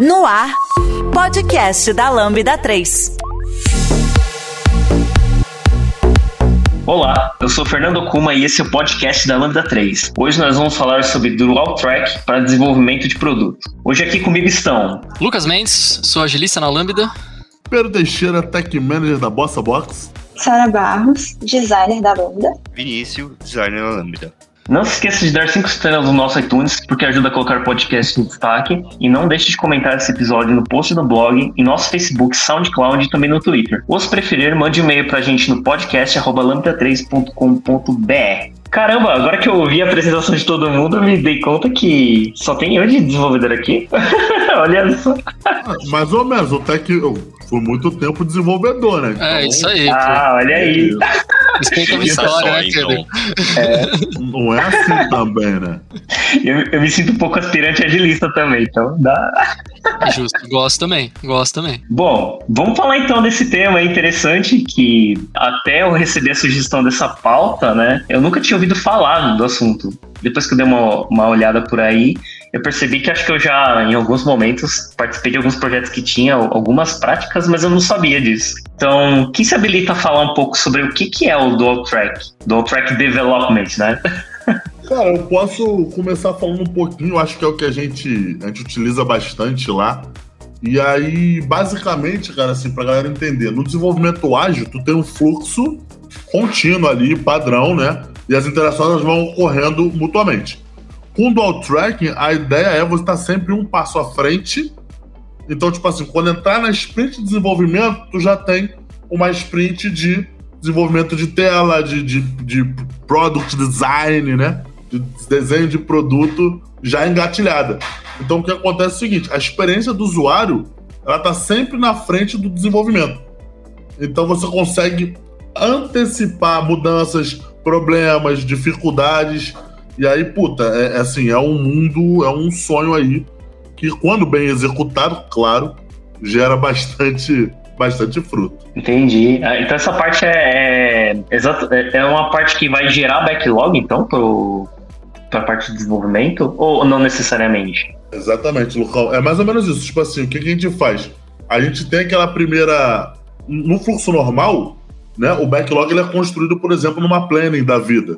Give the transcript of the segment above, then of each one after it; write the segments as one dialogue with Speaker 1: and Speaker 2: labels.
Speaker 1: No ar, podcast da Lambda 3.
Speaker 2: Olá, eu sou Fernando Kuma e esse é o podcast da Lambda 3. Hoje nós vamos falar sobre Dual Track para desenvolvimento de produto. Hoje aqui comigo estão
Speaker 3: Lucas Mendes, sou agilista na Lambda.
Speaker 4: Pedro Teixeira, Tech Manager da Bossa Box.
Speaker 5: Sara Barros, designer da Lambda.
Speaker 6: Vinícius, designer da Lambda.
Speaker 2: Não se esqueça de dar 5 estrelas no nosso iTunes, porque ajuda a colocar o podcast em destaque. E não deixe de comentar esse episódio no post do blog, em nosso Facebook, SoundCloud e também no Twitter. Ou se preferir, mande um e-mail pra gente no podcast lambda3.com.br. Caramba, agora que eu ouvi a apresentação de todo mundo, eu me dei conta que só tem eu de desenvolvedor aqui. Olha só.
Speaker 4: Mais ou menos, o Tech fui muito tempo desenvolvedor, né?
Speaker 3: É, isso aí.
Speaker 2: Ah, olha aí.
Speaker 3: Respeita a minha história, né, Pedro?
Speaker 4: Não é assim também, né?
Speaker 2: Eu, eu, me sinto um pouco aspirante agilista também, então dá.
Speaker 3: Justo, gosto também, gosto também.
Speaker 2: Bom, vamos falar então desse tema interessante que até eu receber a sugestão dessa pauta, né? Eu nunca tinha ouvido falar do assunto. Depois que eu dei uma, uma olhada por aí, eu percebi que acho que eu já, em alguns momentos, participei de alguns projetos que tinha algumas práticas, mas eu não sabia disso. Então, quem se habilita a falar um pouco sobre o que, que é o Dual Track? Dual Track Development, né?
Speaker 4: Cara, eu posso começar falando um pouquinho, acho que é o que a gente, a gente utiliza bastante lá. E aí, basicamente, cara, assim, pra galera entender, no desenvolvimento ágil, tu tem um fluxo contínuo ali, padrão, né? E as interações vão ocorrendo mutuamente. Com dual tracking, a ideia é você estar sempre um passo à frente. Então, tipo assim, quando entrar na sprint de desenvolvimento, tu já tem uma sprint de desenvolvimento de tela, de, de, de product design, né? De desenho de produto já engatilhada. Então, o que acontece é o seguinte: a experiência do usuário ela está sempre na frente do desenvolvimento. Então, você consegue antecipar mudanças, problemas, dificuldades e aí, puta, é, é, assim, é um mundo, é um sonho aí que, quando bem executado, claro, gera bastante, bastante fruto.
Speaker 2: Entendi. Ah, então essa parte é, é, é, é uma parte que vai gerar backlog, então, para a parte de desenvolvimento? Ou não necessariamente?
Speaker 4: Exatamente, Lucão. É mais ou menos isso. Tipo assim, o que, que a gente faz? A gente tem aquela primeira. No fluxo normal, né? O backlog ele é construído, por exemplo, numa planning da vida.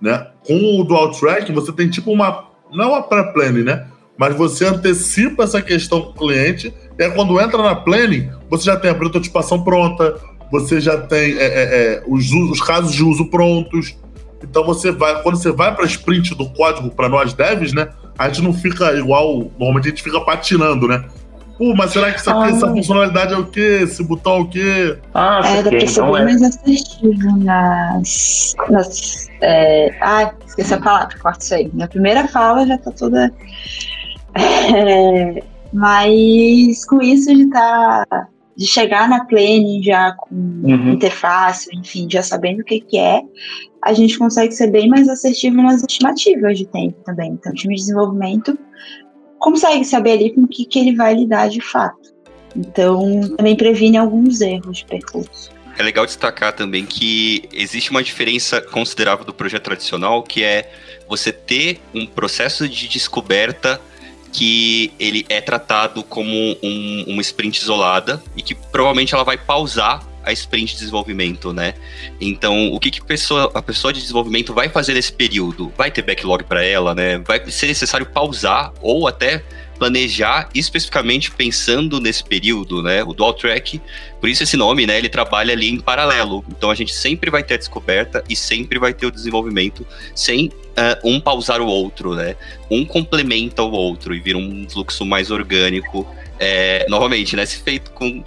Speaker 4: Né? Com o dual track, você tem tipo uma. Não uma pré-planning, né? Mas você antecipa essa questão com o cliente, e aí quando entra na planning, você já tem a prototipação pronta, você já tem é, é, é, os, os casos de uso prontos. Então você vai, quando você vai para sprint do código para nós devs, né? A gente não fica igual, normalmente a gente fica patinando, né? Pô, mas será que aqui, ah, essa funcionalidade é o quê? Esse botão é o quê?
Speaker 5: Ah, é, dá pra ser bem mais assertivo nas. nas é... Ai, esqueci a palavra, corta isso aí. Na primeira fala já tá toda. É... Mas com isso de tá. De chegar na planning já com uhum. interface, enfim, já sabendo o que, que é, a gente consegue ser bem mais assertivo nas estimativas de tempo também. Então, o time de desenvolvimento consegue saber ali com o que, que ele vai lidar de fato. Então, também previne alguns erros de percurso.
Speaker 6: É legal destacar também que existe uma diferença considerável do projeto tradicional, que é você ter um processo de descoberta que ele é tratado como um, uma sprint isolada e que provavelmente ela vai pausar a sprint de desenvolvimento, né? Então, o que, que pessoa, a pessoa de desenvolvimento vai fazer nesse período? Vai ter backlog para ela, né? Vai ser necessário pausar ou até planejar especificamente pensando nesse período, né? O dual track, por isso esse nome, né? Ele trabalha ali em paralelo. Então a gente sempre vai ter a descoberta e sempre vai ter o desenvolvimento sem uh, um pausar o outro, né? Um complementa o outro e vira um fluxo mais orgânico. É, novamente, né? Se feito com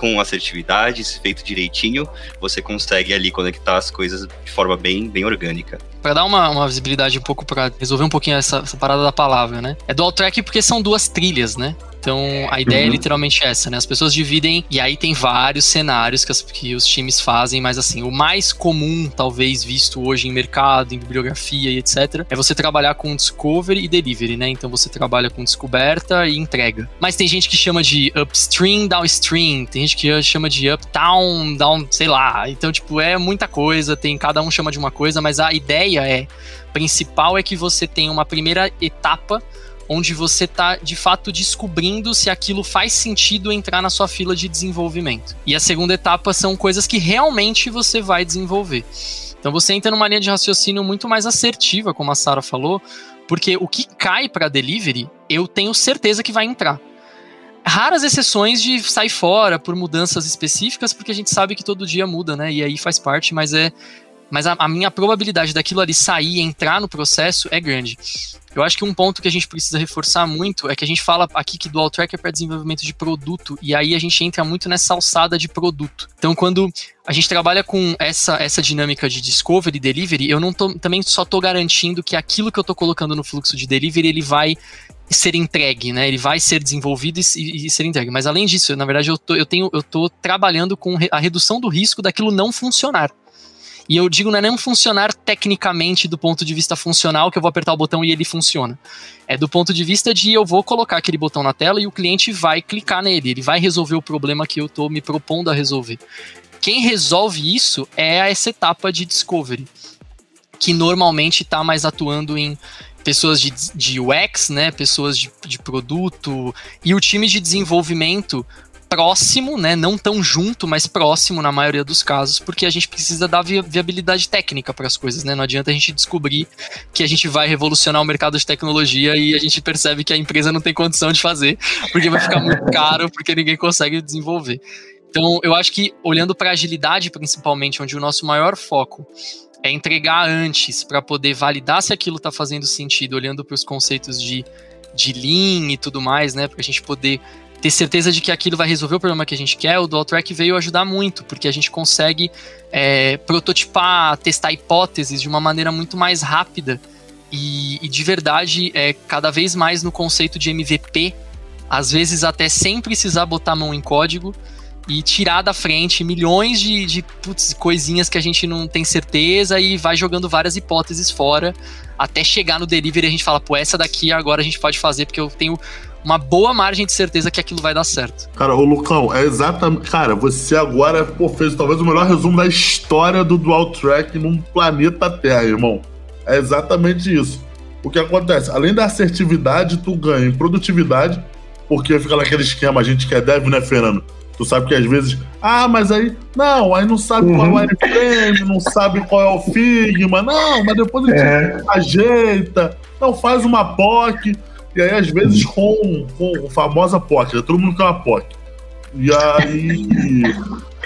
Speaker 6: com assertividade, se feito direitinho, você consegue ali conectar as coisas de forma bem, bem orgânica.
Speaker 3: Para dar uma, uma visibilidade um pouco, para resolver um pouquinho essa, essa parada da palavra, né? É dual track porque são duas trilhas, né? Então, a ideia é uhum. é literalmente essa, né? As pessoas dividem, e aí tem vários cenários que, as, que, os times fazem, mas assim, o mais comum, talvez, visto hoje em mercado, em bibliografia e etc., é você trabalhar com discovery e delivery, né? Então, você trabalha com descoberta e entrega. Mas tem gente que chama de upstream, downstream, tem gente que chama de uptown, down, sei lá. Então, tipo, é muita coisa, tem cada um chama de uma coisa, mas a ideia é principal é que você tem uma primeira etapa onde você está de fato descobrindo se aquilo faz sentido entrar na sua fila de desenvolvimento. E a segunda etapa são coisas que realmente você vai desenvolver. Então você entra numa linha de raciocínio muito mais assertiva, como a Sara falou, porque o que cai para delivery, eu tenho certeza que vai entrar. Raras exceções de sair fora por mudanças específicas, porque a gente sabe que todo dia muda, né? E aí faz parte, mas é mas a, a, minha probabilidade daquilo ali sair e entrar no processo é grande. Eu acho que um ponto que a gente precisa reforçar muito é que a gente fala aqui que Dual Track é para desenvolvimento de produto, e aí a gente entra muito nessa alçada de produto. Então, quando a gente trabalha com essa, essa dinâmica de discovery e delivery, eu não tô, também só estou garantindo que aquilo que eu estou colocando no fluxo de delivery, ele vai ser entregue, né? Ele vai ser desenvolvido e, e, ser entregue. Mas além disso, na verdade, eu tô, eu tenho, eu tô trabalhando com a redução do risco daquilo não funcionar. E eu digo, não é nem funcionar tecnicamente do ponto de vista funcional, que eu vou apertar o botão e ele funciona. É do ponto de vista de eu vou colocar aquele botão na tela e o cliente vai clicar nele, ele vai resolver o problema que eu estou me propondo a resolver. Quem resolve isso é essa etapa de discovery, que normalmente está mais atuando em pessoas de, de UX, né, pessoas de, de produto, e o time de desenvolvimento próximo, né? Não tão junto, mas próximo na maioria dos casos, porque a gente precisa dar viabilidade técnica para as coisas, né? Não adianta a gente descobrir que a gente vai revolucionar o mercado de tecnologia e a gente percebe que a empresa não tem condição de fazer, porque vai ficar muito caro, porque ninguém consegue desenvolver. Então, eu acho que olhando para agilidade, principalmente, onde o nosso maior foco é entregar antes para poder validar se aquilo está fazendo sentido, olhando para os conceitos de, de Lean e tudo mais, né? Para a gente poder ter certeza de que aquilo vai resolver o problema que a gente quer, o Dual Track veio ajudar muito, porque a gente consegue é, prototipar, testar hipóteses de uma maneira muito mais rápida. E, e, de verdade, é, cada vez mais no conceito de MVP, às vezes até sem precisar botar a mão em código e tirar da frente milhões de, de putz, coisinhas que a gente não tem certeza e vai jogando várias hipóteses fora até chegar no delivery e a gente fala, pô, essa daqui agora a gente pode fazer porque eu tenho uma boa margem de certeza que aquilo vai dar certo.
Speaker 4: Cara, o Lucão, é exatamente. Cara, você agora pô, fez talvez o melhor resumo da história do Dual Track num planeta Terra, irmão. É exatamente isso. O que acontece? Além da assertividade, tu ganha em produtividade, porque fica naquele esquema, a gente que é dev, né, Fernando? Tu sabe que às vezes, ah, mas aí, não, aí não sabe uhum. qual é o wireframe, não sabe qual é o Figma, não, mas depois a gente é. ajeita, não, faz uma POC. E aí, às vezes, com, com a famosa POC, né? todo mundo quer uma POC. E aí,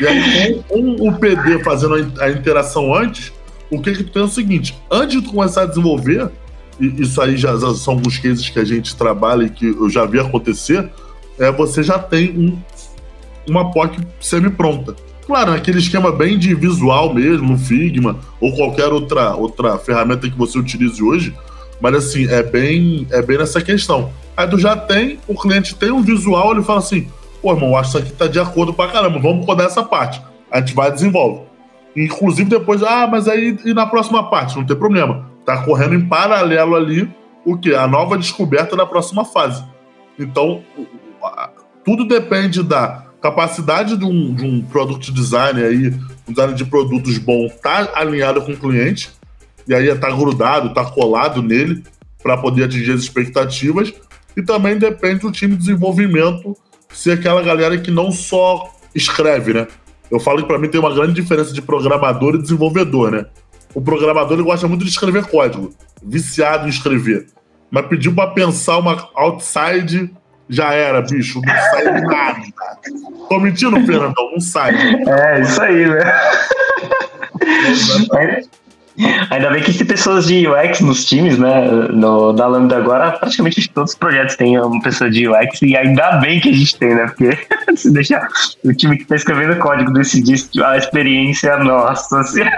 Speaker 4: e aí com, com, o PD fazendo a, interação antes, o que que tu tem é o seguinte, antes de tu começar a desenvolver, e isso aí já, são alguns cases que a gente trabalha e que eu já vi acontecer, é, você já tem um, uma POC semi-pronta. Claro, naquele esquema bem de visual mesmo, Figma, ou qualquer outra, outra ferramenta que você utilize hoje, mas assim, é bem, é bem nessa questão. Aí tu já tem, o cliente tem um visual, ele fala assim, pô, irmão, acho que isso aqui tá de acordo pra caramba, vamos codar essa parte. A gente vai e desenvolve. Inclusive depois, ah, mas aí e na próxima parte? Não tem problema. Tá correndo em paralelo ali o que? A nova descoberta da próxima fase. Então, tudo depende da capacidade de um, de um product design aí, um design de produtos bom, tá alinhado com o cliente e aí tá grudado, tá colado nele para poder atingir as expectativas. E também depende do time de desenvolvimento ser aquela galera que não só escreve, né? Eu falo que para mim tem uma grande diferença de programador e desenvolvedor, né? O programador ele gosta muito de escrever código, viciado em escrever. Mas pediu para pensar uma outside, já era, bicho, não sai nada. Tô mentindo, Fernandão? Não sai.
Speaker 2: É, isso aí, né? Ainda bem que tem pessoas de UX nos times, né? No, da Lambda agora, praticamente todos os projetos têm uma pessoa de UX e ainda bem que a gente tem, né? Porque se deixar o time que está escrevendo código decidir a experiência, nossa senhora.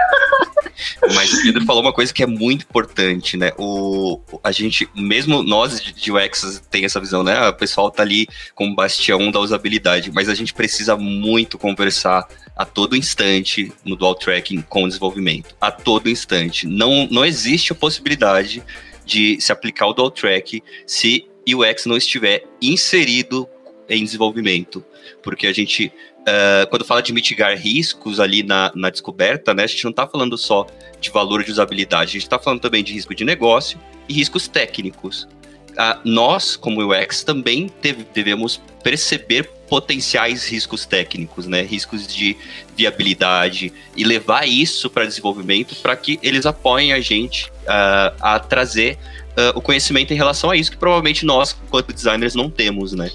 Speaker 6: Mas o Pedro falou uma coisa que é muito importante, né? O, a gente, mesmo nós de UX tem essa visão, né? O pessoal tá ali com o bastião da usabilidade, mas a gente precisa muito conversar a todo instante no dual tracking com o desenvolvimento. A todo instante. Não, não existe a possibilidade de se aplicar o dual track se o UX não estiver inserido em desenvolvimento. Porque a gente uh, quando fala de mitigar riscos ali na, na descoberta, né, a gente não está falando só de valor de usabilidade, a gente está falando também de risco de negócio e riscos técnicos. uh, nós, como UX, também devemos perceber potenciais riscos técnicos, né? Riscos de viabilidade e levar isso para desenvolvimento para que eles apoiem a gente uh, a trazer uh, o conhecimento em relação a isso que provavelmente nós, quanto designers, não temos, né?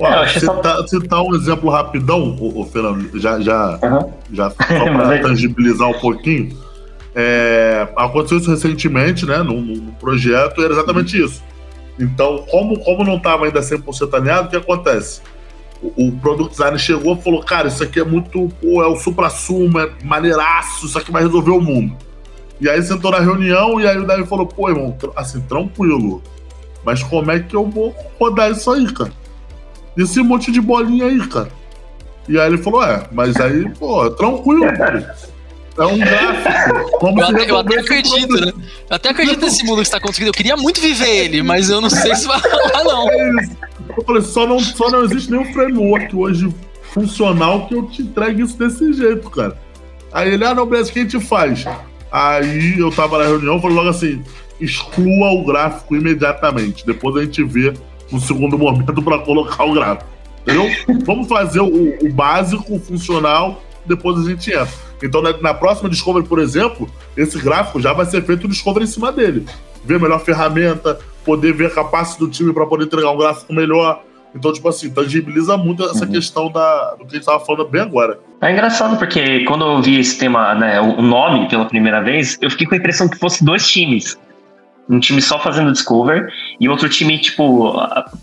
Speaker 4: Ué, citar, citar um exemplo rapidão, o, o Fernando, já, já, uhum. já só para tangibilizar um pouquinho. É, aconteceu isso recentemente, né, num, num projeto, e era exatamente isso. Então, como, como não estava ainda 100% alinhado, o que acontece? O, o product designer chegou e falou: Cara, isso aqui é muito. Pô, é o supra-sumo, é maneiraço, isso aqui vai resolver o mundo. E aí sentou na reunião e aí o Davi falou: Pô, irmão, assim, tranquilo. Mas como é que eu vou rodar isso aí, cara? Esse monte de bolinha aí, cara. E aí ele falou: É, mas aí, pô, tranquilo, pô. É um gráfico. Como
Speaker 3: eu, até, eu até acredito, né? Eu até acredito nesse mundo que está conseguindo. Eu queria muito viver ele, mas eu não sei se vai rolar, não. É
Speaker 4: isso. Eu falei, só não, só não existe nenhum framework hoje funcional que eu te entregue isso desse jeito, cara. Aí ele, ah, não, beleza, o que a gente faz? Aí eu tava na reunião, falei logo assim: exclua o gráfico imediatamente. Depois a gente vê no segundo momento para colocar o gráfico. Entendeu? Vamos fazer o, o básico, o funcional, depois a gente entra. Então, na, na, próxima Discovery, por exemplo, esse gráfico já vai ser feito o Discovery em cima dele. Ver melhor ferramenta, poder ver a capacidade do time para poder entregar um gráfico melhor. Então, tipo assim, tangibiliza muito essa uhum. questão da, do que a gente estava falando bem agora.
Speaker 2: É engraçado porque quando eu vi esse tema, né, o nome pela primeira vez, eu fiquei com a impressão que fosse dois times um time só fazendo discover e outro time, tipo,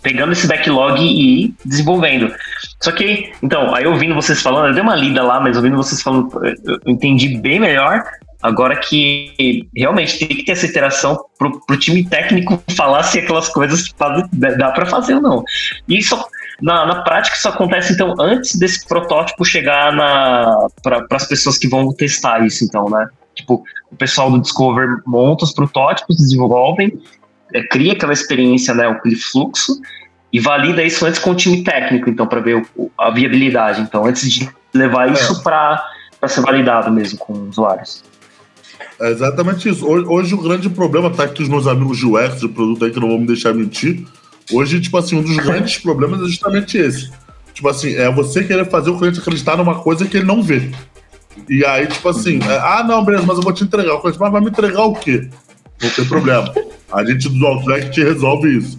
Speaker 2: pegando esse backlog e desenvolvendo. Só que, então, aí ouvindo vocês falando, eu dei uma lida lá, mas ouvindo vocês falando, eu entendi bem melhor. Agora que realmente tem que ter essa interação pro, pro time técnico falar se aquelas coisas dá para fazer ou não. E isso, na, na prática, isso acontece, então, antes desse protótipo chegar para as pessoas que vão testar isso, então, né? Tipo, o pessoal do Discover monta os protótipos, desenvolvem, é, cria aquela experiência, né, aquele fluxo, e valida isso antes com o time técnico, então, para ver o, a viabilidade. Então, antes de levar é. isso é. para ser validado mesmo com os usuários.
Speaker 4: É exatamente isso. Hoje, hoje, o grande problema, tá aqui os meus amigos de UX, de produto aí, que não vão me deixar mentir. Hoje, tipo assim, um dos grandes problemas é justamente esse. Tipo assim, é você querer fazer o cliente acreditar numa coisa que ele não vê. E aí, tipo assim, é, ah, não, beleza, mas eu vou te entregar. Eu falei, mas vai me entregar o quê? Não tem problema. A gente do Outback te resolve isso.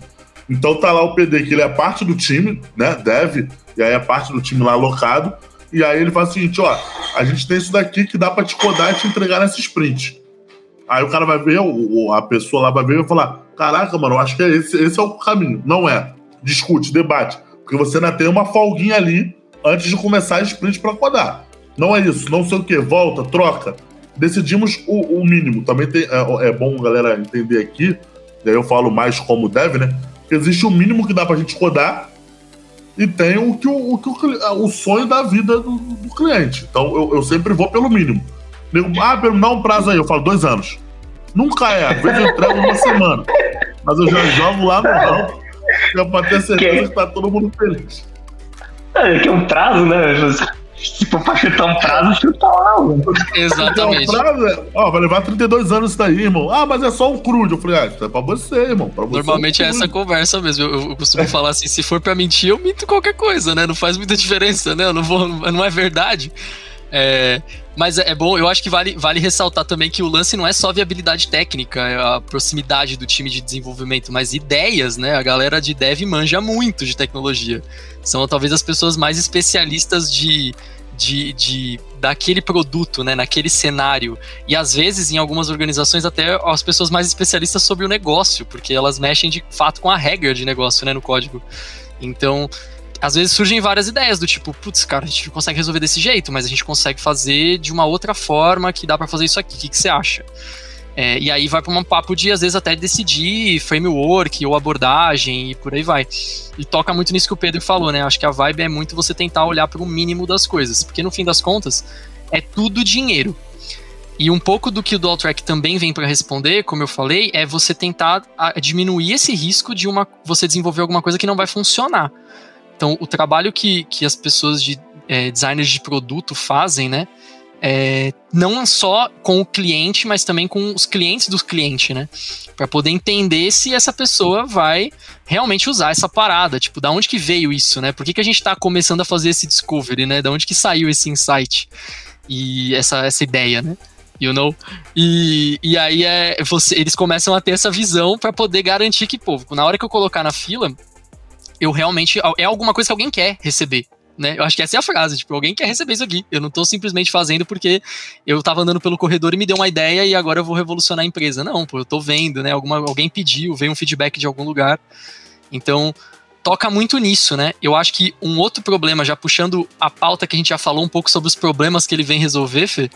Speaker 4: Então tá lá o PD, que ele é parte do time, né? Deve, e aí é parte do time lá alocado. E aí ele faz o seguinte: ó, a gente tem isso daqui que dá pra te codar e te entregar nessa sprint. Aí o cara vai ver, a pessoa lá vai ver e vai falar: caraca, mano, eu acho que é esse, esse é o caminho. Não é. Discute, debate. Porque você ainda tem uma folguinha ali antes de começar a sprint para codar. Não é isso, não sei o que, volta, troca. Decidimos o, o mínimo. Também tem, é, é, bom galera entender aqui, e aí eu falo mais como deve, né? Que existe o mínimo que dá pra gente rodar e tem o que o, o, que o, o sonho da vida do, do cliente. Então eu, eu, sempre vou pelo mínimo. Digo, ah, dá um prazo aí, eu falo dois anos. Nunca é, às vezes eu entrego uma semana. Mas eu já jogo lá no é pra ter certeza que, que tá todo mundo feliz.
Speaker 2: É, que é um prazo, né? Se for pra chutar um prazo, chuta lá, mano.
Speaker 3: Exatamente. Um prazo,
Speaker 4: é, ó, vai levar 32 anos isso daí, irmão. Ah, mas é só um crude. Eu falei, ah, isso é pra você, irmão. Pra você
Speaker 3: Normalmente
Speaker 4: é,
Speaker 3: um é essa conversa mesmo. Eu, eu costumo falar assim: se for pra mentir, eu minto qualquer coisa, né? Não faz muita diferença, né? Eu não vou. Não é verdade. É, mas é, é bom, eu acho que vale, vale ressaltar também que o lance não é só viabilidade técnica, é a proximidade do time de desenvolvimento, mas ideias, né? A galera de dev manja muito de tecnologia. São talvez as pessoas mais especialistas de, de, de daquele produto, né, naquele cenário. E às vezes, em algumas organizações, até as pessoas mais especialistas sobre o negócio, porque elas mexem de fato com a regra de negócio, né, no código. Então, às vezes surgem várias ideias do tipo, putz, cara, a gente não consegue resolver desse jeito, mas a gente consegue fazer de uma outra forma que dá para fazer isso aqui. O que, que você acha? É, e aí vai para um papo de, às vezes, até decidir framework ou abordagem e por aí vai. E toca muito nisso que o Pedro falou, né? Acho que a vibe é muito você tentar olhar para o mínimo das coisas, porque no fim das contas é tudo dinheiro. E um pouco do que o Dual Track também vem para responder, como eu falei, é você tentar diminuir esse risco de uma, você desenvolver alguma coisa que não vai funcionar. Então, o trabalho que, que as pessoas de é, designers de produto fazem, né? é, não só com o cliente, mas também com os clientes dos clientes, né? Para poder entender se essa pessoa vai realmente usar essa parada, tipo, da onde que veio isso, né? Por que, que a gente está começando a fazer esse discovery, né? Da onde que saiu esse insight e essa, essa ideia, né? You know? E, e aí é, você, eles começam a ter essa visão para poder garantir que, pô, na hora que eu colocar na fila, eu realmente. É alguma coisa que alguém quer receber. Né? Eu acho que essa é a frase, tipo, alguém quer receber isso aqui. Eu não tô simplesmente fazendo porque eu tava andando pelo corredor e me deu uma ideia e agora eu vou revolucionar a empresa. Não, pô, eu tô vendo, né? Alguma, alguém pediu, veio um feedback de algum lugar. Então, toca muito nisso, né? Eu acho que um outro problema, já puxando a pauta que a gente já falou um pouco sobre os problemas que ele vem resolver, Fê,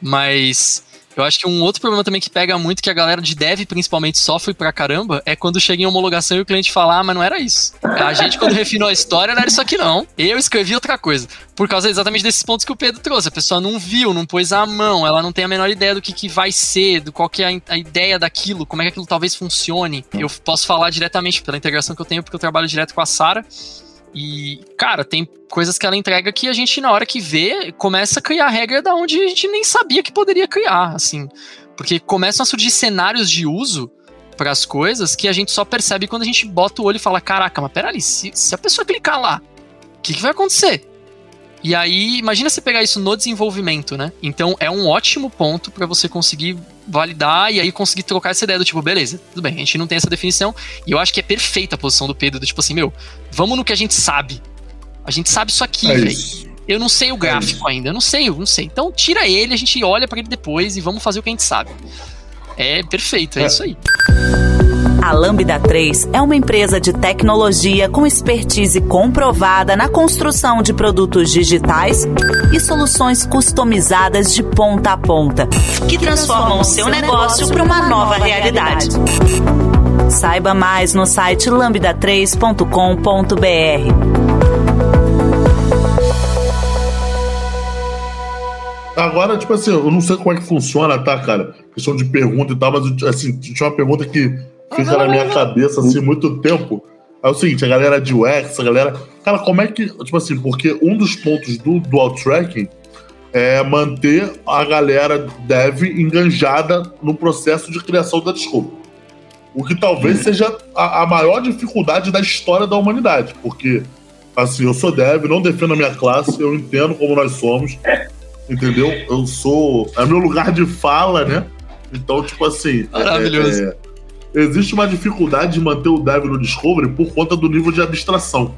Speaker 3: mas eu acho que um outro problema também que pega muito, que a galera de dev principalmente sofre pra caramba, é quando chega em homologação e o cliente fala, ah, mas não era isso. A gente, quando refinou a história, não era isso aqui não. Eu escrevi outra coisa. Por causa exatamente desses pontos que o Pedro trouxe. A pessoa não viu, não pôs a mão, ela não tem a menor ideia do que, que vai ser, do qual que é a, a ideia daquilo, como é que aquilo talvez funcione. Eu posso falar diretamente pela integração que eu tenho, porque eu trabalho direto com a Sara. E, cara, tem coisas que ela entrega que a gente, na hora que vê, começa a criar regra da onde a gente nem sabia que poderia criar, assim. Porque começam a surgir cenários de uso para as coisas que a gente só percebe quando a gente bota o olho e fala: caraca, mas peraí, se, se a pessoa clicar lá, o que, que vai acontecer? E aí, imagina você pegar isso no desenvolvimento, né? Então é um ótimo ponto para você conseguir validar e aí conseguir trocar essa ideia do tipo, beleza, tudo bem, a gente não tem essa definição. E eu acho que é perfeita a posição do Pedro, do tipo assim, meu, vamos no que a gente sabe. A gente sabe isso aqui, é velho. Eu não sei o gráfico é ainda, eu não sei, eu não sei. Então tira ele, a gente olha para ele depois e vamos fazer o que a gente sabe. É perfeito, é, é. isso aí.
Speaker 1: A Lambda 3 é uma empresa de tecnologia com expertise comprovada na construção de produtos digitais e soluções customizadas de ponta a ponta, que transformam o seu negócio para uma nova realidade. Saiba mais no site lambda3.com.br.
Speaker 4: Agora, tipo assim, eu não sei como é que funciona, tá, cara? Questão de pergunta e tal, mas assim, tinha uma pergunta que fica na minha cabeça assim muito tempo. É o seguinte, a galera de UX, a galera. Cara, como é que. Tipo assim, porque um dos pontos do dual tracking é manter a galera dev enganjada no processo de criação da desculpa. O que talvez seja a, a, maior dificuldade da história da humanidade, porque, assim, eu sou dev, não defendo a minha classe, eu entendo como nós somos, entendeu? Eu sou. É meu lugar de fala, né? Então, tipo assim.
Speaker 3: Maravilhoso.
Speaker 4: É, é, existe uma dificuldade de manter o dev no Discovery por conta do nível de abstração.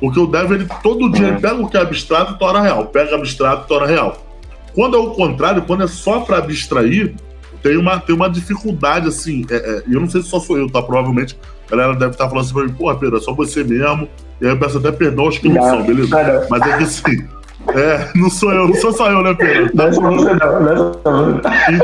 Speaker 4: Porque o dev, ele, todo dia, ele pega o que é abstrato e torna real. Pega abstrato e torna real. Quando é o contrário, quando é só para abstrair, tem uma, tem uma dificuldade, assim. É, é, eu não sei se só sou eu, tá? Provavelmente a galera deve estar falando assim pra mim, porra, Pedro, é só você mesmo. E aí eu peço até perdão aos que não, não são, beleza? Mas é que assim. É, não sou eu, não sou só eu, né, Pedro? Não sou você, não, não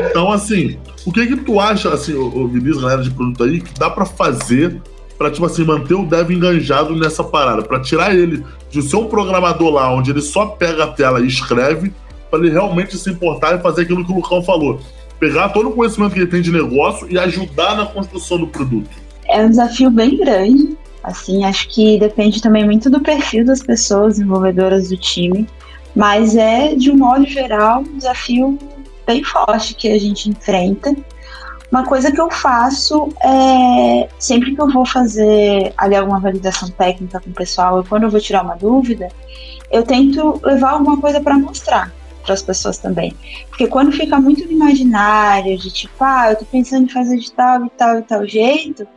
Speaker 4: Então, assim, o que que tu acha, assim, o, Vinícius, galera de produto aí, que dá pra fazer pra, tipo assim, manter o dev enganjado nessa parada? Pra tirar ele de ser um programador lá, onde ele só pega a tela e escreve, pra ele realmente se importar e fazer aquilo que o Lucão falou. Pegar todo o conhecimento que ele tem de negócio e ajudar na construção do produto.
Speaker 5: É um desafio bem grande. Assim, acho que depende também muito do perfil das pessoas desenvolvedoras do time. Mas é, de um modo geral, um desafio bem forte que a gente enfrenta. Uma coisa que eu faço é sempre que eu vou fazer ali alguma validação técnica com o pessoal, quando eu vou tirar uma dúvida, eu tento levar alguma coisa para mostrar para as pessoas também. Porque quando fica muito no imaginário, de tipo, ah, eu tô pensando em fazer de tal e tal e tal jeito,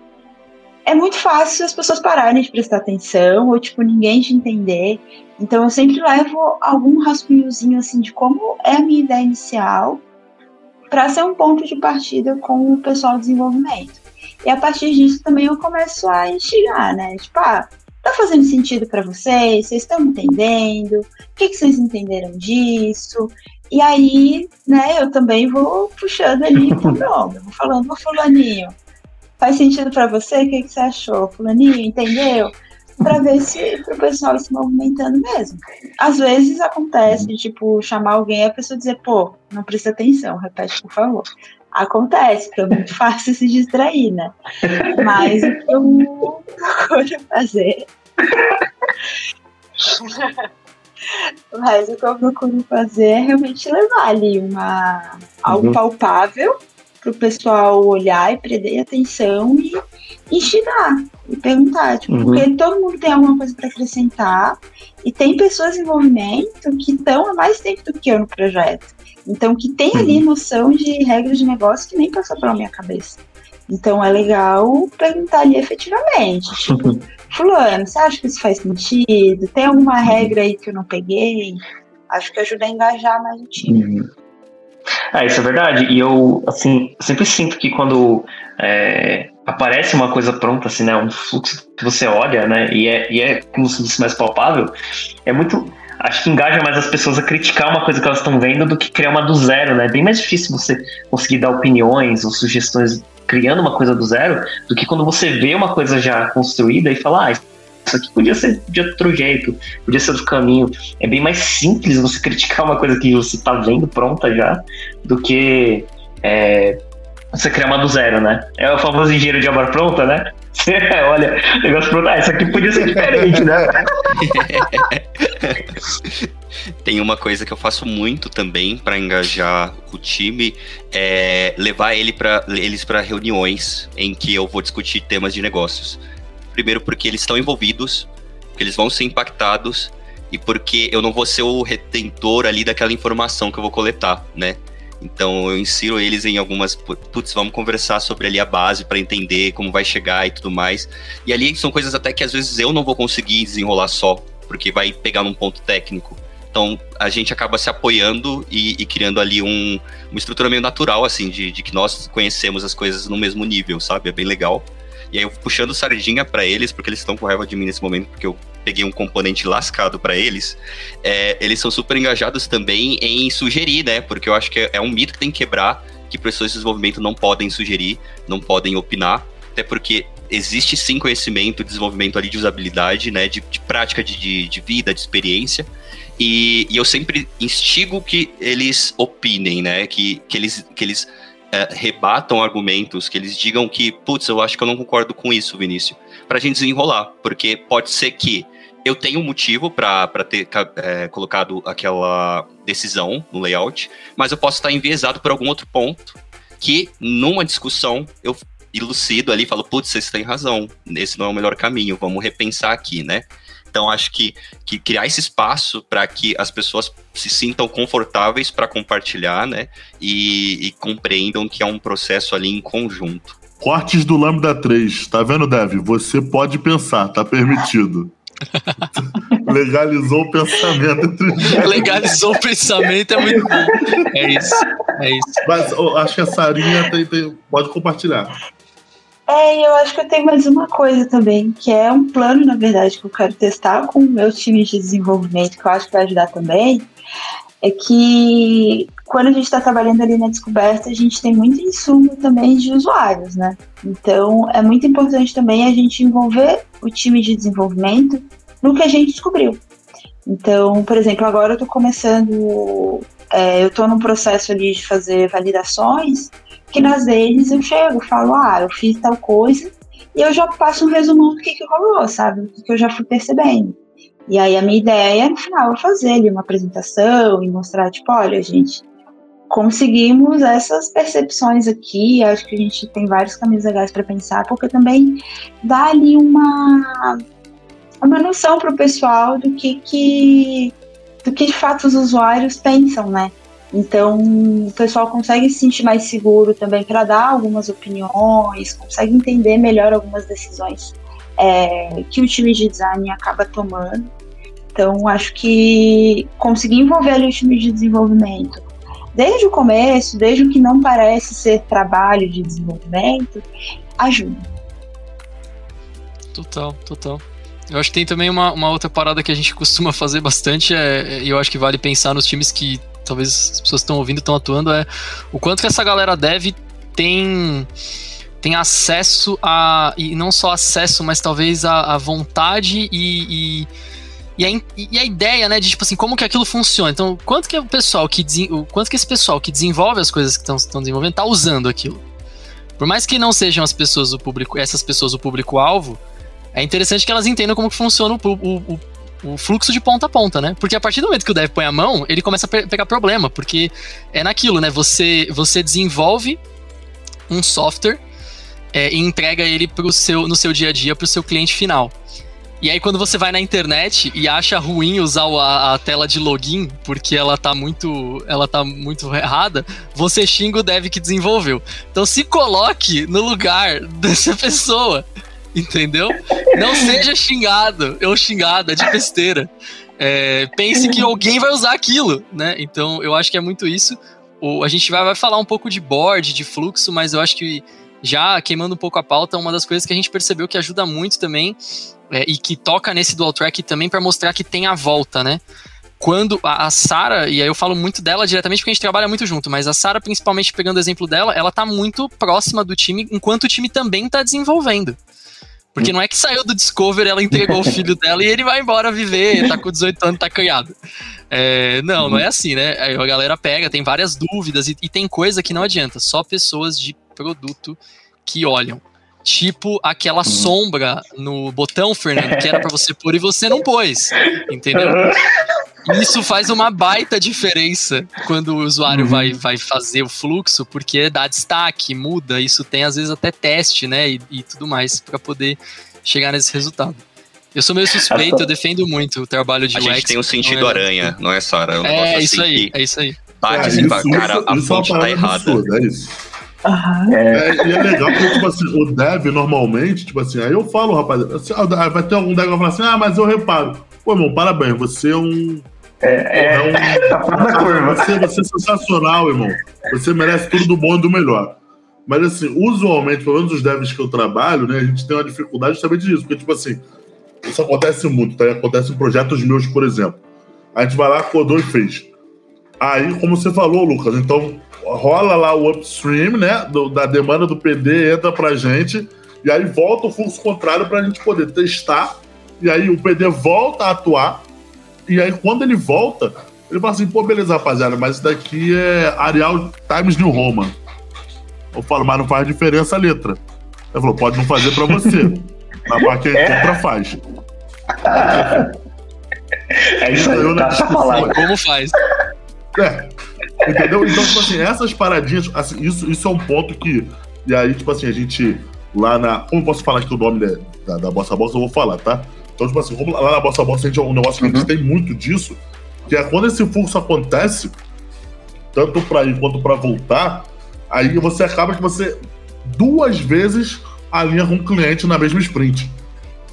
Speaker 5: é muito fácil as pessoas pararem de prestar atenção, ou tipo, ninguém te entender. Então eu sempre levo algum rascunhozinho assim de como é a minha ideia inicial para ser um ponto de partida com o pessoal do desenvolvimento. E a partir disso também eu começo a instigar, né? Tipo, ah, tá fazendo sentido para vocês? Vocês estão entendendo? O que, que vocês entenderam disso? E aí, né, eu também vou puxando ali pro ombro, vou falando, ô fulaninho, faz sentido para você? O que, que você achou? Fulaninho, entendeu? Para ver se o pessoal se movimentando mesmo. Às vezes acontece, tipo, chamar alguém e a pessoa dizer, pô, não presta atenção, repete, por favor. Acontece, porque é muito fácil se distrair, né? Mas o que eu procuro fazer Mas o que eu procuro fazer é realmente levar ali uma, algo uhum. palpável para o pessoal olhar e prender atenção e instigar e perguntar, tipo, uhum. porque todo mundo tem alguma coisa para acrescentar e tem pessoas em movimento que estão há mais tempo do que eu no projeto. Então, que tem ali uhum. noção de regras de negócio que nem passou pela minha cabeça. Então, é legal perguntar ali efetivamente, tipo, fulano, você acha que isso faz sentido? Tem alguma regra aí que eu não peguei? Acho que ajuda a engajar mais o time.
Speaker 2: Uhum. É, isso é verdade. E eu, assim, sempre sinto que quando é, aparece uma coisa pronta, assim, né? Um fluxo que você olha, né? E é, e é como se fosse mais palpável, é muito. Acho que engaja mais as pessoas a criticar uma coisa que elas estão vendo do que criar uma do zero, né? É bem mais difícil você conseguir dar opiniões ou sugestões criando uma coisa do zero do que quando você vê uma coisa já construída e fala, ah, isso aqui podia ser de outro jeito, podia ser outro caminho. É bem mais simples você criticar uma coisa que você está vendo pronta já do que é, você criar uma do zero, né? É o famoso engenheiro de obra pronta, né? Olha, negócio pronto, ah, isso aqui podia ser diferente, né?
Speaker 6: Tem uma coisa que eu faço muito também para engajar o time, é levar ele pra, eles para reuniões em que eu vou discutir temas de negócios. Primeiro porque eles estão envolvidos, porque eles vão ser impactados e porque eu não vou ser o retentor ali daquela informação que eu vou coletar, né? Então eu insiro eles em algumas. Putz, vamos conversar sobre ali a base para entender como vai chegar e tudo mais. E ali são coisas até que às vezes eu não vou conseguir desenrolar só, porque vai pegar num ponto técnico. Então a gente acaba se apoiando e, e criando ali um, uma estrutura meio natural, assim, de, de, que nós conhecemos as coisas no mesmo nível, sabe? É bem legal. E aí eu puxando sardinha para eles, porque eles estão com raiva de mim nesse momento, porque eu peguei um componente lascado para eles. É, eles são super engajados também em sugerir, né? Porque eu acho que é, é um mito que tem que quebrar, que pessoas de desenvolvimento não podem sugerir, não podem opinar, até porque existe sim conhecimento, desenvolvimento ali de usabilidade, né? De, de prática de, de, de, vida, de experiência. E, e, eu sempre instigo que eles opinem, né? Que, que eles, que eles é, rebatam argumentos, que eles digam que, putz, eu acho que eu não concordo com isso, Vinícius, para a gente desenrolar, porque pode ser que eu tenha um motivo para ter é, colocado aquela decisão no layout, mas eu posso estar enviesado por algum outro ponto que, numa discussão, eu elucido ali e falo, putz, vocês têm razão, esse não é o melhor caminho, vamos repensar aqui, né? Então, acho que, que criar esse espaço para que as pessoas se sintam confortáveis para compartilhar, né? E, e, compreendam que é um processo ali em conjunto.
Speaker 4: Cortes do Lambda 3. Tá vendo, Dev? Você pode pensar, tá permitido. Legalizou o pensamento entre
Speaker 3: Legalizou o pensamento é muito bom. É isso. É isso.
Speaker 4: Mas acho que a Sarinha tem, tem, pode compartilhar.
Speaker 5: É, eu acho que eu tenho mais uma coisa também, que é um plano, na verdade, que eu quero testar com o meu time de desenvolvimento, que eu acho que vai ajudar também. É que quando a gente está trabalhando ali na descoberta, a gente tem muito insumo também de usuários, né? Então é muito importante também a gente envolver o time de desenvolvimento no que a gente descobriu. Então, por exemplo, agora eu estou começando, é, eu estou num processo ali de fazer validações que nas vezes eu chego, falo, ah, eu fiz tal coisa, e eu já passo um resumão do que, que rolou, sabe? Do que eu já fui percebendo. E aí a minha ideia, no final, é fazer ali uma apresentação e mostrar, tipo, olha, gente, conseguimos essas percepções aqui, acho que a gente tem vários caminhos legais para pensar, porque também dá ali uma, uma noção para o pessoal do que, que do que de fato os usuários pensam, né? Então, o pessoal consegue se sentir mais seguro também para dar algumas opiniões, consegue entender melhor algumas decisões é, que o time de design acaba tomando. Então, acho que conseguir envolver ali o time de desenvolvimento desde o começo, desde o que não parece ser trabalho de desenvolvimento, ajuda.
Speaker 3: Total, total. Eu acho que tem também uma, uma outra parada que a gente costuma fazer bastante, é, e eu acho que vale pensar nos times que talvez as pessoas estão ouvindo, estão atuando, é o quanto que essa galera deve tem tem acesso a e não só acesso, mas talvez a, a vontade e, e e a, e a, ideia, né, de tipo assim, como que aquilo funciona. Então, quanto que o pessoal que quanto que esse pessoal que desenvolve as coisas que estão desenvolvendo tá usando aquilo? Por mais que não sejam as pessoas o público, essas pessoas o público alvo, é interessante que elas entendam como que funciona o, o, o o fluxo de ponta a ponta, né? Porque a partir do momento que o dev põe a mão, ele começa a pe pegar problema, porque é naquilo, né? Você, você desenvolve um software é, e entrega ele pro seu, no seu dia a dia para o seu cliente final. E aí, quando você vai na internet e acha ruim usar a, a, tela de login, porque ela tá muito. ela tá muito errada, você xinga o dev que desenvolveu. Então se coloque no lugar dessa pessoa. Entendeu? Não seja xingado ou xingada de besteira. É, pense que alguém vai usar aquilo, né? Então eu acho que é muito isso. O, a gente vai, vai falar um pouco de board, de fluxo, mas eu acho que já queimando um pouco a pauta, uma das coisas que a gente percebeu que ajuda muito também é, e que toca nesse dual track também para mostrar que tem a volta, né? Quando a, a Sara, e aí eu falo muito dela diretamente porque a gente trabalha muito junto, mas a Sara, principalmente pegando o exemplo dela, ela tá muito próxima do time, enquanto o time também tá desenvolvendo. Porque não é que saiu do Discover, ela entregou o filho dela e ele vai embora viver, tá com 18 anos, tá criado. É, não, não é assim, né? Aí a galera pega, tem várias dúvidas e, e tem coisa que não adianta, só pessoas de produto que olham. Tipo aquela sombra no botão, Fernando, que era para você pôr e você não pôs. Entendeu? Isso faz uma baita diferença quando o usuário uhum. vai, vai fazer o fluxo, porque dá destaque, muda. Isso tem às vezes até teste, né? E, e tudo mais para poder chegar nesse resultado. Eu sou meio suspeito, eu defendo muito o trabalho de
Speaker 6: a
Speaker 3: UX.
Speaker 6: A gente tem um sentido é aranha, não é, Sara?
Speaker 3: É, um é isso assim aí, é isso aí.
Speaker 6: Bate assim, isso, cara, isso, a isso fonte é tá errada. Absurda, é isso.
Speaker 4: Uhum. É, e é legal porque, tipo assim, o dev normalmente, tipo assim, aí eu falo, rapaz, assim, ah, vai ter algum dev que vai falar assim, ah, mas eu reparo. Pô, irmão, parabéns, você é um.
Speaker 2: É, é, é um.
Speaker 4: Tá você, você é sensacional, irmão. Você merece tudo do bom e do melhor. Mas assim, usualmente, pelo menos os devs que eu trabalho, né, a gente tem uma dificuldade justamente disso, porque, tipo assim, isso acontece muito, tá? Acontece em projetos meus, por exemplo. A gente vai lá, acordou e fez. Aí, como você falou, Lucas, então rola lá o upstream, né, do, da demanda do PD, entra pra gente, e aí volta o fluxo contrário pra gente poder testar, e aí o PD volta a atuar, e aí quando ele volta, ele fala assim, pô, beleza, rapaziada, mas isso daqui é Arial Times New Roman. Eu falo, mas não faz diferença a letra. Ele falou, pode não fazer pra você. Na parte que ele é. compra, faz.
Speaker 2: É isso aí, tá, tá falando.
Speaker 3: Como faz?
Speaker 4: É. Entendeu? Então, tipo assim, essas paradinhas, assim, isso, isso é um ponto que. E aí, tipo assim, a gente lá na. Como eu posso falar aqui o nome da, da, da Bossa Bossa, eu vou falar, tá? Então, tipo assim, lá na Bossa Bossa, a gente, um negócio que uhum. a gente uhum. tem muito disso, que é quando esse fluxo acontece, tanto para ir quanto para voltar, aí você acaba que você duas vezes alinha com o cliente na mesma sprint.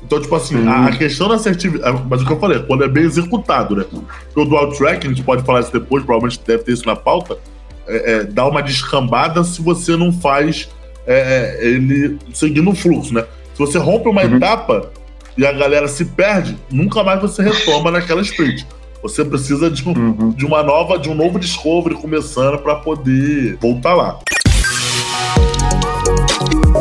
Speaker 4: Então, tipo assim, a, a, questão da assertividade. Mas o que eu falei, quando é bem executado, né? Porque o dual track, a gente pode falar isso depois, provavelmente deve ter isso na pauta, é, é, dá uma descambada se você não faz é, é ele seguindo o fluxo, né? Se você rompe uma uhum. etapa e a galera se perde, nunca mais você retoma naquela sprint. Você precisa de, um, uhum. de uma nova, de um novo discovery começando para poder voltar lá.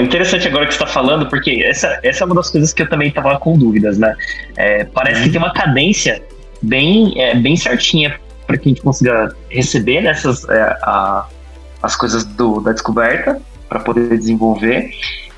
Speaker 2: É interessante agora que você está falando, porque essa, essa é uma das coisas que eu também estava com dúvidas, né? É, parece que tem uma cadência bem, é, bem certinha para que a gente consiga receber nessas é, a, as coisas do, da descoberta para poder desenvolver.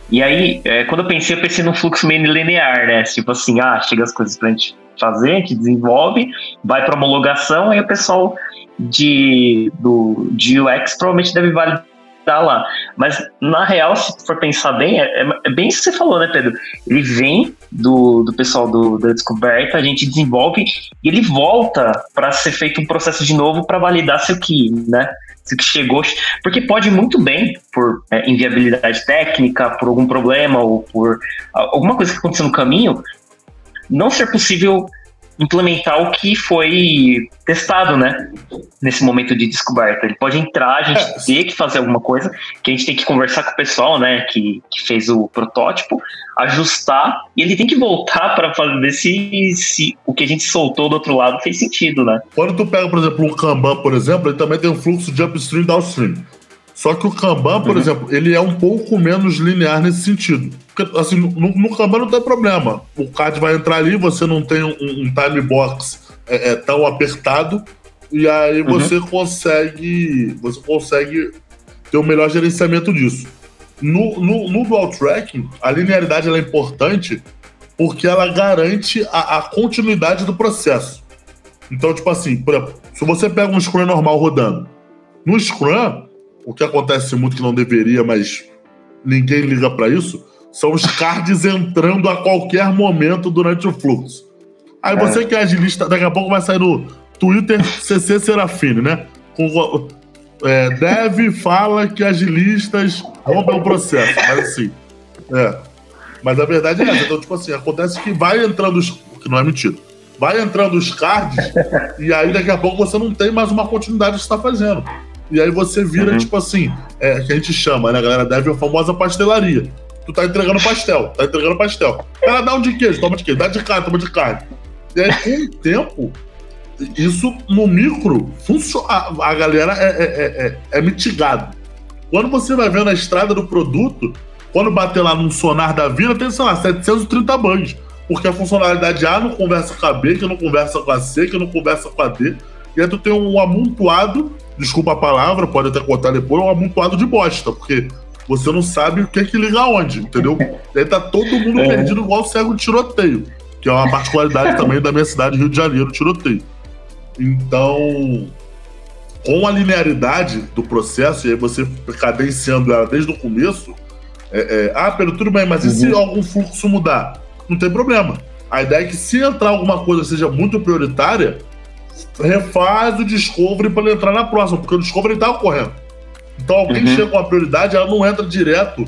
Speaker 2: E aí, é, quando eu pensei, eu pensei num fluxo meio linear, né? Tipo assim, ah, chega as coisas para a gente fazer, a gente desenvolve, vai para homologação, aí o pessoal de, do, de UX provavelmente deve validar tá lá. Mas, na real, se for pensar bem, é, é, bem isso que você falou, né, Pedro? Ele vem do, do pessoal do, da descoberta, a gente desenvolve e ele volta para ser feito um processo de novo para validar se o que, né? Se o que chegou. Porque pode muito bem, por é, inviabilidade técnica, por algum problema ou por alguma coisa que aconteceu no caminho, não ser possível implementar o que foi testado, né? Nesse momento de descoberta. Ele pode entrar, a gente é. ter que fazer alguma coisa, que a gente tem que conversar com o pessoal, né? Que, que fez o protótipo, ajustar, e ele tem que voltar para ver se, se o que a gente soltou do outro lado fez sentido, né?
Speaker 4: Quando tu pega, por exemplo, o Kanban, por exemplo, ele também tem um fluxo de upstream e downstream. Só que o Kanban, por uhum. exemplo, ele é um pouco menos linear nesse sentido. Porque, assim, no, no Kanban não tem problema. O card vai entrar ali, você não tem um, um time box é, é, tão apertado, e aí uhum. você consegue. Você consegue ter o um melhor gerenciamento disso. No, no, no dual tracking, a linearidade é importante porque ela garante a, a, continuidade do processo. Então, tipo assim, por exemplo, se você pega um Scrum normal rodando, no Scrum, o que acontece muito que não deveria, mas ninguém liga para isso, são os cards entrando a qualquer momento durante o fluxo. Aí você é. que é agilista, daqui a pouco vai sair no Twitter CC Serafine, né? Com, é, deve fala que agilistas roubam o processo, mas assim. É. Mas a verdade é essa. Então, tipo assim, acontece que vai entrando os. que não é mentira. Vai entrando os cards, e aí daqui a pouco você não tem mais uma continuidade que você está fazendo. E aí você vira, uhum. tipo assim, é, que a gente chama, né, galera? Deve a famosa pastelaria. Tu tá entregando pastel, tá entregando pastel. Ela dá um de queijo, toma de queijo, dá de carne, toma de carne. E aí, com o tempo, isso no micro, funciona, a, galera é, é, é, é, é mitigado. Quando você vai ver na estrada do produto, quando bater lá num sonar da vida, tem, sei lá, 730 bugs. Porque a funcionalidade A não conversa com a B, que não conversa com a C, que não conversa com a D. E aí tu tem um amontoado desculpa a palavra, pode até contar depois, um amontoado de bosta, porque você não sabe o que é que liga aonde, entendeu? E aí tá todo mundo é. perdido igual cego de tiroteio, que é uma particularidade também da minha cidade, Rio de Janeiro, tiroteio. Então, com a linearidade do processo, e aí você cadenciando ela desde o começo, é, é, ah, Pedro, tudo bem, mas uhum. e se uhum. algum fluxo mudar? Não tem problema. A ideia é que se entrar alguma coisa seja muito prioritária, refaz o Discovery para ele entrar na próxima, porque o Discovery está ocorrendo. Então alguém uhum. chega com a prioridade, ela não entra direto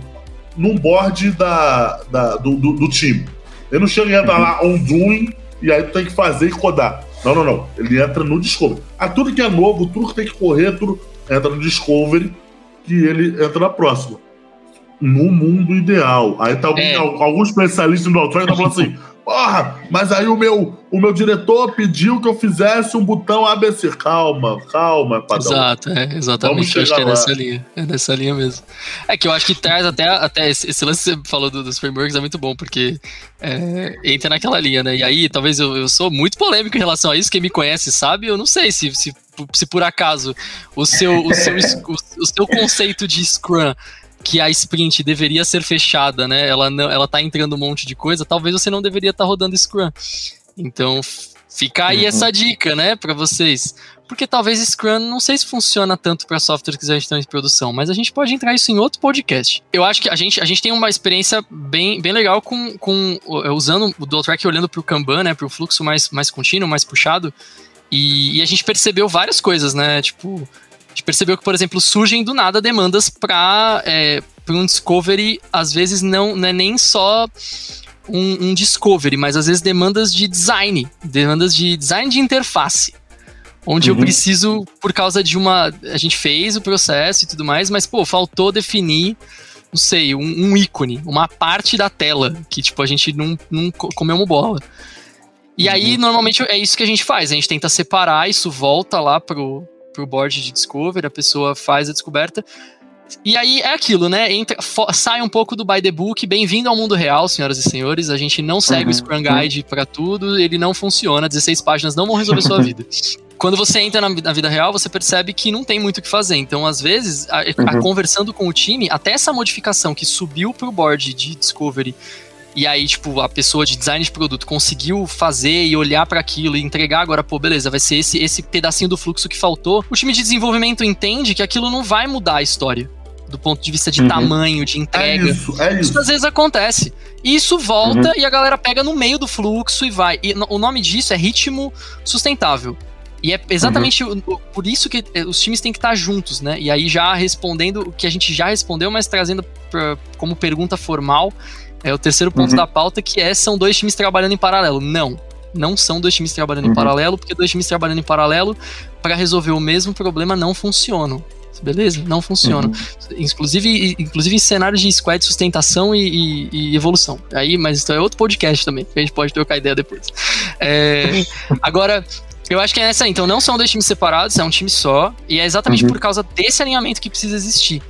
Speaker 4: num board da, da do, do, do, time. Ele não chega e entra uhum. lá on doing e aí tu tem que fazer e codar. Não, não, não. Ele entra no Discovery. Ah, tudo que é novo, tudo que tem que correr, tudo entra no Discovery que ele entra na próxima. No mundo ideal. Aí tá alguém, é. alguns especialistas do Outrider estão falando assim: Porra, mas aí o meu, o meu diretor pediu que eu fizesse um botão ABC. Calma, calma,
Speaker 3: padrão. Exato, é, exatamente. Acho que é nessa linha. É nessa linha mesmo. É que eu acho que traz até, até esse, esse lance que você falou do, dos frameworks é muito bom, porque é, entra naquela linha, né? E aí, talvez eu, eu sou muito polêmico em relação a isso. Quem me conhece sabe, eu não sei se, se, se por acaso o seu, o seu, o, o seu conceito de Scrum que a sprint deveria ser fechada, né? Ela não, ela tá entrando um monte de coisa, talvez você não deveria estar tá rodando Scrum. Então, fica aí uhum. essa dica, né, para vocês. Porque talvez Scrum não sei se funciona tanto para softwares que já estão em produção, mas a gente pode entrar isso em outro podcast. Eu acho que a gente, a gente tem uma experiência bem, bem legal com, com usando o Dual Track olhando para o Kanban, né, para o fluxo mais, mais contínuo, mais puxado. E, e, a gente percebeu várias coisas, né? Tipo, gente percebeu que, por exemplo, surgem do nada demandas para é, um discovery, às vezes não, não é nem só um, um, discovery, mas às vezes demandas de design, demandas de design de interface. Onde uhum. eu preciso, por causa de uma. A gente fez o processo e tudo mais, mas, pô, faltou definir, não sei, um, um ícone, uma parte da tela, que, tipo, a gente não, não comeu uma bola. E uhum. aí, normalmente, é isso que a gente faz. A gente tenta separar, isso volta lá pro, pro board de Discover, a pessoa faz a descoberta. E aí é aquilo, né? Entra, sai um pouco do by the book. Bem-vindo ao mundo real, senhoras e senhores. A gente não segue uhum. o Scrum Guide para tudo, ele não funciona. 16 páginas não vão resolver sua vida. Quando você entra na, na, vida real, você percebe que não tem muito o que fazer. Então, às vezes, a, uhum. a, conversando com o time, até essa modificação que subiu pro board de Discovery e aí, tipo, a pessoa de design de produto conseguiu fazer e olhar para aquilo e entregar agora, pô, beleza, vai ser esse, esse pedacinho do fluxo que faltou. O time de desenvolvimento entende que aquilo não vai mudar a história. Do ponto de vista de uhum. tamanho, de entrega. É isso, é isso. isso às vezes acontece. E isso volta uhum. e a galera pega no meio do fluxo e vai. E o nome disso é ritmo sustentável. E é exatamente uhum. por isso que eh, os times têm que estar juntos, né? E aí já respondendo o que a gente já respondeu, mas trazendo pra, como pergunta formal, é o terceiro ponto uhum. da pauta, que é são dois times trabalhando em paralelo. Não. não são dois times trabalhando uhum. em paralelo, porque dois times trabalhando em paralelo para resolver o mesmo problema não funcionam. Beleza? Não funciona. Uhum. Inclusive, inclusive em cenários de squad de sustentação e, e, e, evolução. Aí, mas isso é outro podcast também, que a gente pode trocar ideia depois. É, agora, eu acho que é essa aí. Então, não são dois times separados, é um time só. E é exatamente uhum. por causa desse alinhamento que precisa existir.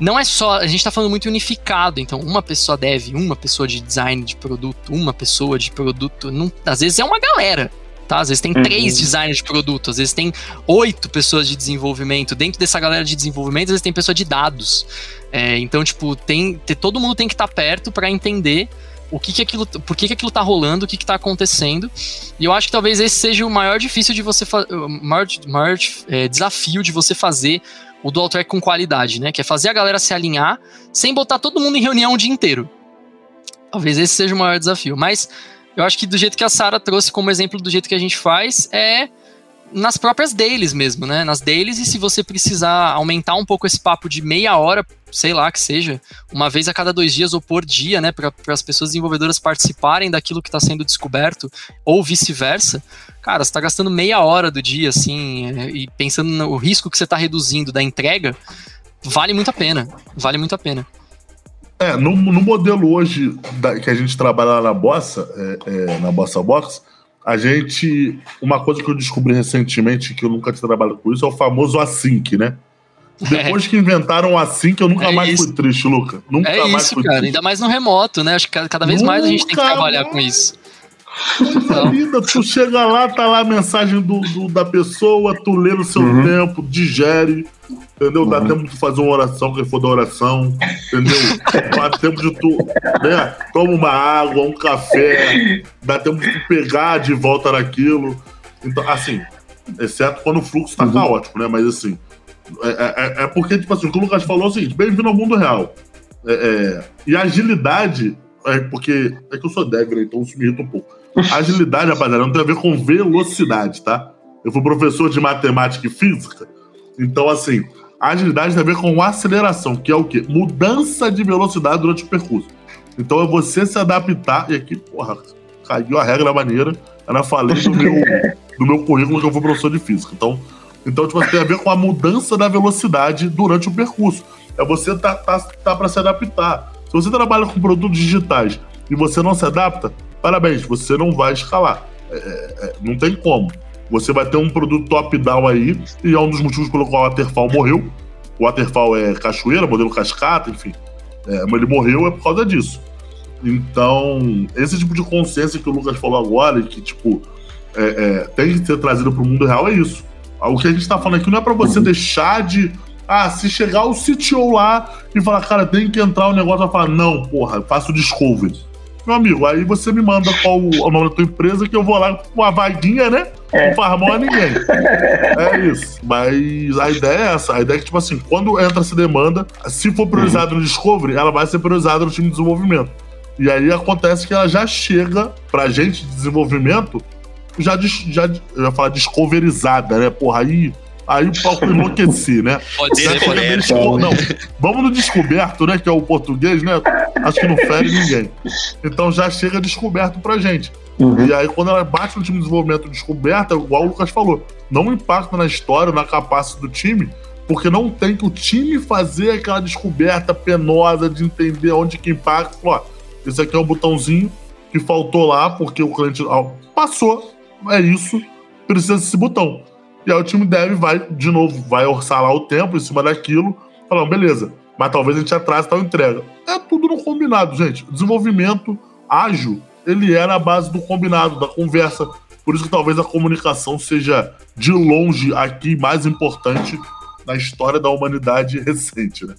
Speaker 3: Não é só. A gente tá falando muito unificado. Então, uma pessoa deve, uma pessoa de design de produto, uma pessoa de produto. Não, às vezes é uma galera. Tá? Às vezes tem uhum. três designers de produto, às vezes tem oito pessoas de desenvolvimento. Dentro dessa galera de desenvolvimento, às vezes tem pessoa de dados. É, então, tipo, tem, todo mundo tem que estar tá perto para entender o que que aquilo, por que, que aquilo tá rolando, o que que tá acontecendo. E eu acho que talvez esse seja o maior difícil de você o maior, maior é, desafio de você fazer o dual track com qualidade, né? Que é fazer a galera se alinhar sem botar todo mundo em reunião o dia inteiro. Talvez esse seja o maior desafio. Mas eu acho que do jeito que a Sara trouxe como exemplo do jeito que a gente faz é nas próprias dailies mesmo, né? Nas dailies, e se você precisar aumentar um pouco esse papo de meia hora, sei lá que seja, uma vez a cada dois dias ou por dia, né? Para as pessoas desenvolvedoras participarem daquilo que está sendo descoberto, ou vice-versa, cara, você está gastando meia hora do dia, assim, é, e pensando no risco que você está reduzindo da entrega, vale muito a pena. Vale muito a pena.
Speaker 4: É, no, no modelo hoje da, que a gente trabalha lá na Bossa, é, é, na Bossa Box, a gente. Uma coisa que eu descobri recentemente, que eu nunca tinha trabalhado com isso, é o famoso async, né? Depois que inventaram o async, eu nunca é mais isso. fui triste, Luca. Nunca
Speaker 3: é
Speaker 4: mais
Speaker 3: isso, fui cara. Triste. Ainda mais no remoto, né? Acho que cada vez nunca mais a gente tem que trabalhar mais. com isso.
Speaker 4: Então. Vida, tu chega lá, tá lá a mensagem do, do da pessoa, tu lê no seu uhum. tempo, digere, entendeu? Dá uhum. tempo de fazer uma oração, quem for da oração, entendeu? Dá tempo de tu, né? Toma uma água, um café, dá tempo de tu pegar de volta naquilo. Então, assim, exceto quando o fluxo tá uhum. caótico, né? Mas assim, é, é, é, é, porque, tipo assim, o que o Lucas falou é o seguinte: bem-vindo ao mundo real. É, é, e agilidade, é porque é que eu sou dev, né? então isso me irrita um pouco. Agilidade, rapaziada, não tem a ver com velocidade, tá? Eu fui professor de matemática e física, então, assim, agilidade tem a ver com aceleração, que é o quê? Mudança de velocidade durante o percurso. Então, é você se adaptar, e aqui, porra, caiu a regra maneira, era falei do meu, do meu currículo que eu fui professor de física. Então, então tipo, tem a ver com a mudança da velocidade durante o percurso. É você tá, tá, tá para se adaptar. Se você trabalha com produtos digitais e você não se adapta, parabéns, você não vai escalar. É, é, é, não tem como. Você vai ter um produto top-down aí, e é um dos motivos pelo qual o Waterfall morreu. O Waterfall é cachoeira, modelo cascata, enfim. É, mas ele morreu é por causa disso. Então, esse tipo de consciência que o Lucas falou agora, que, tipo, é, é, tem que ser trazido para o mundo real, é isso. O que a gente está falando aqui não é para você deixar de. Ah, se chegar o CTO lá e falar, cara, tem que entrar o negócio, vai falar, não, porra, faço discovery. Meu amigo, aí você me manda qual o nome da tua empresa que eu vou lá com uma vaguinha, né? É. Não faz mal a ninguém. é isso. Mas a ideia é essa. A ideia é que, tipo assim, quando entra essa demanda, se for priorizado uhum. no Discovery, ela vai ser priorizada no time de desenvolvimento. E aí acontece que ela já chega pra gente de desenvolvimento, já, já eu ia falar discoverizada, né? Porra, aí aí o palco enlouqueci, né?
Speaker 3: Pode ser, pode
Speaker 4: desco... Não, vamos no descoberto, né? Que é o português, né? Acho que não fere ninguém. Então já chega descoberto pra gente. Uhum. E aí, quando ela bate no time de desenvolvimento descoberta, igual o Lucas falou, não impacta na história, na capacidade do time, porque não tem que o time fazer aquela descoberta penosa de entender onde que impacta. Ó, esse aqui é um botãozinho que faltou lá porque o cliente passou, é isso, precisa desse botão. E aí o time dev vai, de novo, vai orçar lá o tempo em cima daquilo, falando, beleza, mas talvez a gente atrase tal entrega. É tudo no combinado, gente. Desenvolvimento ágil, ele é na base do combinado, da conversa. Por isso que talvez a comunicação seja, de longe, aqui mais importante na história da humanidade recente, né?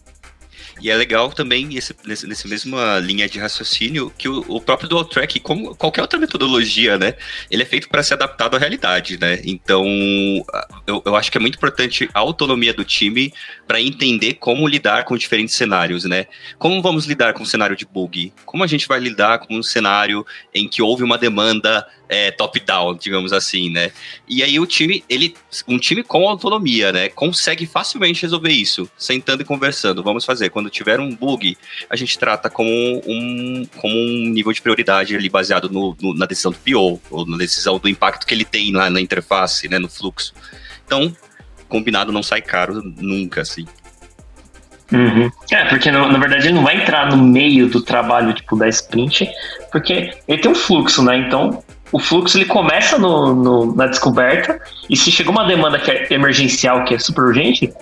Speaker 6: E é legal também, esse, nesse, nesse mesma linha de raciocínio, que o, o, próprio Dual Track, como qualquer outra metodologia, né? Ele é feito para ser adaptado à realidade, né? Então, eu, eu acho que é muito importante a autonomia do time para entender como lidar com diferentes cenários, né? Como vamos lidar com o cenário de bug? Como a gente vai lidar com um cenário em que houve uma demanda é, top-down, digamos assim, né? E aí o time, ele, um time com autonomia, né? Consegue facilmente resolver isso, sentando e conversando. Vamos fazer. Quando tiver um bug, a gente trata como um, como um nível de prioridade ali baseado no, no, na decisão do PO, ou na decisão do impacto que ele tem lá na interface, né? No fluxo. Então, combinado não sai caro nunca, assim.
Speaker 2: Uhum. É, porque na, na, verdade ele não vai entrar no meio do trabalho, tipo, da sprint, porque ele tem um fluxo, né? Então, o fluxo ele começa no, no, na descoberta, e se chegou uma demanda que é emergencial, que é super urgente,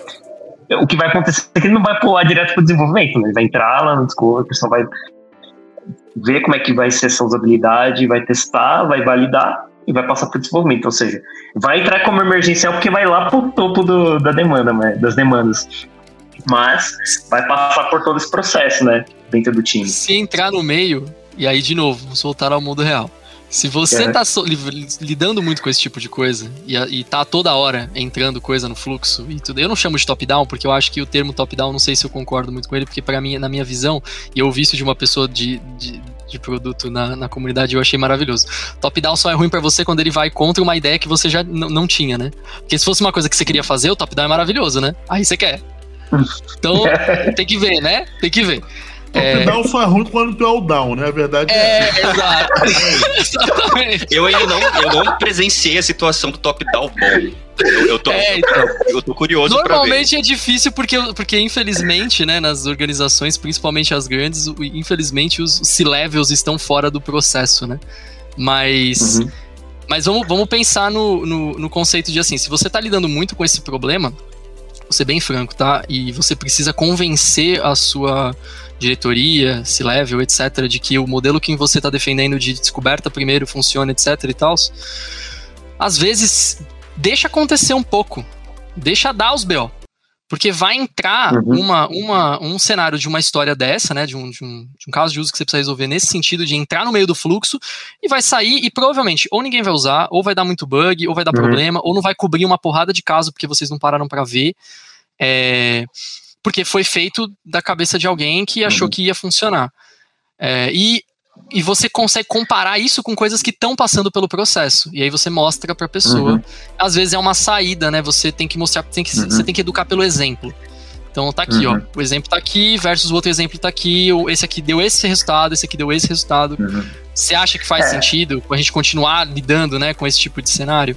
Speaker 2: o que vai acontecer é que ele não vai pular direto para o desenvolvimento, né? Ele vai entrar lá no Discovery, o pessoal vai ver como é que vai ser essa usabilidade, vai testar, vai validar e vai passar para o desenvolvimento. Ou seja, vai entrar como emergencial porque vai lá para o topo do, da demanda, né? das demandas. Mas vai passar por todo esse processo, né? Dentro do time.
Speaker 3: Se entrar no meio, e aí de novo, vamos voltar ao mundo real. Se você é. tá so, lidando muito com esse tipo de coisa e, e tá toda hora entrando coisa no fluxo e tudo, eu não chamo de top-down, porque eu acho que o termo top-down, não sei se eu concordo muito com ele, porque para mim, na minha visão, e eu ouvi isso de uma pessoa de, de, de produto na, na comunidade, eu achei maravilhoso. Top-down só é ruim para você quando ele vai contra uma ideia que você já não tinha, né? Porque se fosse uma coisa que você queria fazer, o top-down é maravilhoso, né? Aí você quer. Então, tem que ver, né? Tem que ver.
Speaker 4: É... Top-down só é ruim quando tu é o down, né? A verdade
Speaker 3: é. É, exato. Exatamente.
Speaker 6: Eu ainda não, eu não presenciei a situação do top-down bom. Eu, eu, tô, é, então, eu tô curioso
Speaker 3: Normalmente é difícil porque, porque, infelizmente, né, nas organizações, principalmente as grandes, infelizmente os C-levels estão fora do processo, né? Mas. Uhum. Mas vamos, vamos pensar no, no, no, conceito de assim, se você está lidando muito com esse problema, vou ser bem franco, tá? E você precisa convencer a sua diretoria, C-level, etc., de que o modelo que você está defendendo de descoberta primeiro funciona, etc. e tal, às vezes deixa acontecer um pouco, deixa dar os BO. Porque vai entrar uhum. uma, uma, um cenário de uma história dessa, né? De um, de, um, de um caso de uso que você precisa resolver nesse sentido de entrar no meio do fluxo e vai sair e provavelmente ou ninguém vai usar, ou vai dar muito bug, ou vai dar uhum. problema, ou não vai cobrir uma porrada de caso porque vocês não pararam para ver. É, porque foi feito da cabeça de alguém que achou uhum. que ia funcionar. É, e e você consegue comparar isso com coisas que estão passando pelo processo. E aí você mostra para a pessoa. Uhum. Às vezes é uma saída, né? Você tem que mostrar, tem que, uhum. você tem que educar pelo exemplo. Então tá aqui, uhum. ó. O exemplo tá aqui versus o outro exemplo tá aqui. Esse aqui deu esse resultado, esse aqui deu esse resultado. Uhum. Você acha que faz é. sentido a gente continuar lidando, né, com esse tipo de cenário?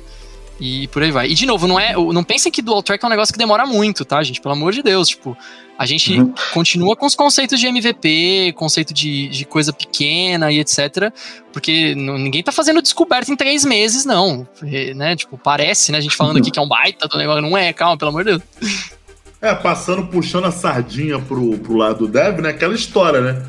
Speaker 3: E por aí vai. E de novo, não é, não pensem que dual track é um negócio que demora muito, tá, gente? Pelo amor de Deus, tipo, a gente uhum. continua com os conceitos de MVP, conceito de, de coisa pequena e etc. Porque ninguém tá fazendo descoberta em três meses, não. Né? Tipo, parece, né? A gente falando aqui que é um baita do negócio. Não é, calma, pelo amor de Deus.
Speaker 4: É, passando, puxando a sardinha pro, pro lado do dev, né? Aquela história, né?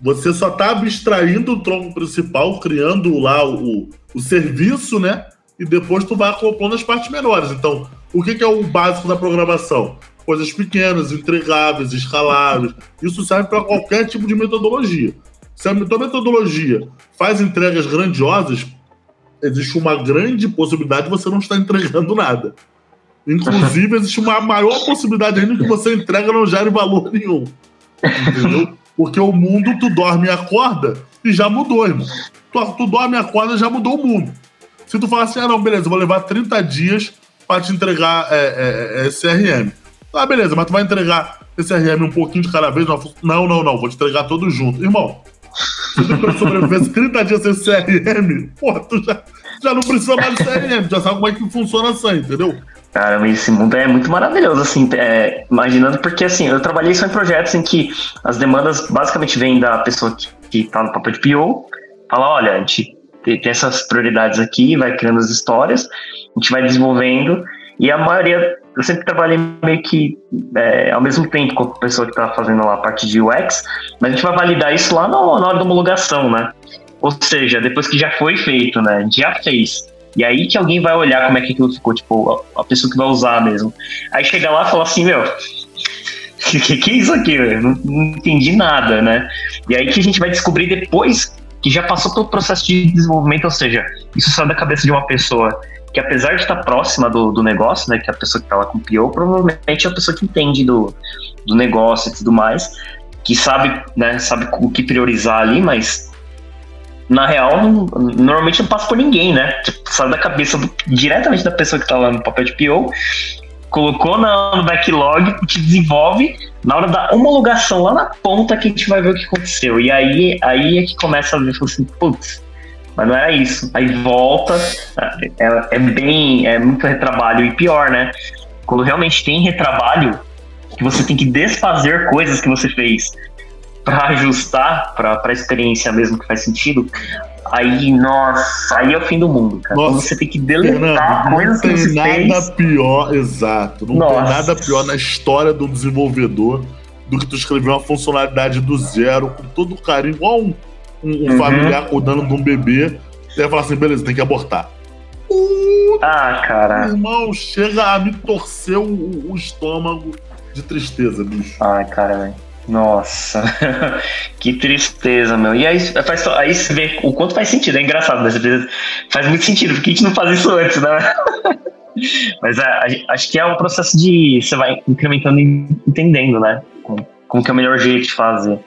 Speaker 4: Você só tá abstraindo o tronco principal, criando lá o, o serviço, né? E depois tu vai acoplando as partes menores. Então, o que, que é o básico da programação? Coisas pequenas, entregáveis, escaláveis. Isso serve para qualquer tipo de metodologia. Se a tua metodologia faz entregas grandiosas, existe uma grande possibilidade de você não estar entregando nada. Inclusive, existe uma maior possibilidade ainda que você entrega não gere valor nenhum. Entendeu? Porque o mundo, tu dorme e acorda e já mudou, irmão. Tu, tu dorme e acorda e já mudou o mundo. Se tu falar assim, ah, não, beleza, vou levar 30 dias para te entregar é, é, é, CRM. Ah, beleza, mas tu vai entregar esse CRM um pouquinho de cada vez? Não, não, não, vou te entregar todo junto. Irmão, se tu sobreviver 30 dias sem CRM, pô, tu já, já não precisa mais de CRM, já sabe como é que funciona assim, entendeu?
Speaker 2: Cara, esse mundo é muito maravilhoso, assim, é, imaginando, porque assim, eu trabalhei só em projetos em que as demandas basicamente vêm da pessoa que, que tá no papel de PO, fala, olha, a gente tem essas prioridades aqui, vai criando as histórias, a gente vai desenvolvendo, e a maioria, eu sempre trabalhei meio que é, ao mesmo tempo com a pessoa que está fazendo lá a parte de UX, mas a gente vai validar isso lá no, na hora da homologação, né? Ou seja, depois que já foi feito, né? Já fez. E aí que alguém vai olhar como é que aquilo ficou, tipo, a, a pessoa que vai usar mesmo. Aí chega lá e fala assim, meu, que, que é isso aqui, Não, não, entendi nada, né? E aí que a gente vai descobrir depois que já passou pelo processo de desenvolvimento, ou seja, isso sai da cabeça de uma pessoa que apesar de estar próxima do, do negócio, né, que é a pessoa que está lá com PO, provavelmente é a pessoa que entende do, do negócio e tudo mais, que sabe, né, sabe o que priorizar ali, mas na real, normalmente não passa por ninguém, né? Tipo, sai da cabeça do, diretamente da pessoa que tá lá no papel de PO, colocou no backlog, te desenvolve, na hora da homologação lá na ponta que a gente vai ver o que aconteceu. E aí, aí é que começa a ver, assim, putz, mas não era isso. Aí volta, é, é bem, é muito retrabalho e pior, né? Quando realmente tem retrabalho, que você tem que desfazer coisas que você fez para ajustar para a experiência mesmo que faz sentido, aí, nossa, aí é o fim do mundo, cara. Nossa, você tem que deletar coisas que você fez.
Speaker 4: Não tem nada pior, exato. Não nossa. tem nada pior na história do desenvolvedor do que tu escrever uma funcionalidade do zero, com todo o carinho, igual um, um, uhum. familiar cuidando de um bebê. E aí falar assim, beleza, tem que abortar.
Speaker 2: Uh, ah, cara.
Speaker 4: Irmão, chega a me torcer o, o estômago de tristeza, bicho.
Speaker 2: Ai, cara, velho. Nossa, que tristeza, meu. E aí, faz, aí você vê o quanto faz sentido. É engraçado, né? Faz muito sentido, porque a gente não faz isso antes, né? Mas a, a, acho que é um processo de. Você vai incrementando e entendendo, né? Como, como que é o melhor jeito de fazer.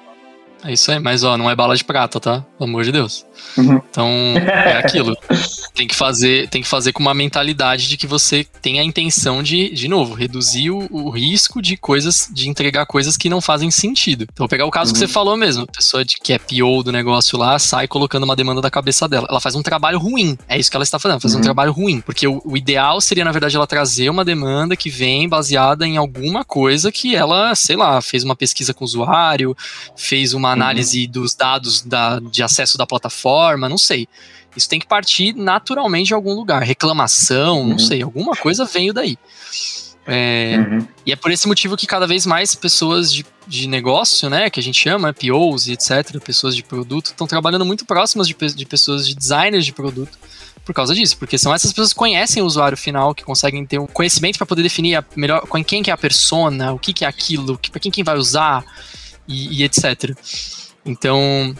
Speaker 3: É isso aí, mas ó, não é bala de prata, tá? Pelo amor de Deus. Uhum. Então, é aquilo. tem que fazer, tem que fazer com uma mentalidade de que você tem a intenção de, de novo, reduzir o, o risco de coisas, de entregar coisas que não fazem sentido. Então, vou pegar o caso uhum. que você falou mesmo. A pessoa de, que é PO do negócio lá sai colocando uma demanda da cabeça dela. Ela faz um trabalho ruim. É isso que ela está fazendo, faz uhum. um trabalho ruim. Porque o, o ideal seria, na verdade, ela trazer uma demanda que vem baseada em alguma coisa que ela, sei lá, fez uma pesquisa com o usuário, fez uma análise uhum. dos dados da, de acesso da plataforma, não sei. Isso tem que partir naturalmente de algum lugar. Reclamação, uhum. não sei, alguma coisa veio daí. É, uhum. E é por esse motivo que cada vez mais pessoas de, de negócio, né, que a gente chama, POs e etc., pessoas de produto, estão trabalhando muito próximas de, de pessoas de designers de produto por causa disso, porque são essas pessoas que conhecem o usuário final, que conseguem ter um conhecimento para poder definir melhor com quem que é a persona, o que, que é aquilo, para quem, quem vai usar e, e etc. Então,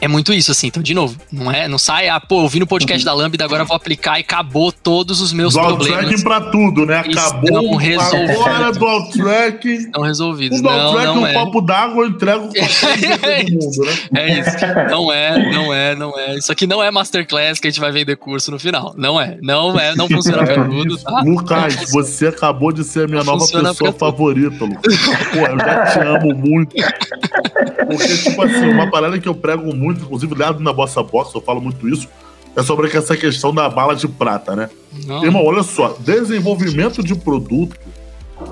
Speaker 3: é muito isso, assim. Então, de novo, não é, não sai, ah, pô, eu vi no podcast da Lambda, agora vou aplicar e acabou todos os meus dual problemas.
Speaker 4: tracking pra tudo, né? Acabou agora dual tracking.
Speaker 3: Estão resolvidos.
Speaker 4: O dual tracking, um é. copo d'água, eu entrego pra todo mundo, né?
Speaker 3: É isso. Não é, não é, não é. Isso aqui não é masterclass que a gente vai vender curso no final. Não é, não é, não funciona pra tudo, tá?
Speaker 4: Lucas, você acabou de ser a minha não nova pessoa favorita, Lucas. Pô, eu já te amo muito. Porque, tipo assim, uma parada que eu prego muito muito, inclusive lá na Bossa Box, eu falo muito isso, é sobre essa questão da bala de prata, né? Não. Irmão, olha só, desenvolvimento de produto,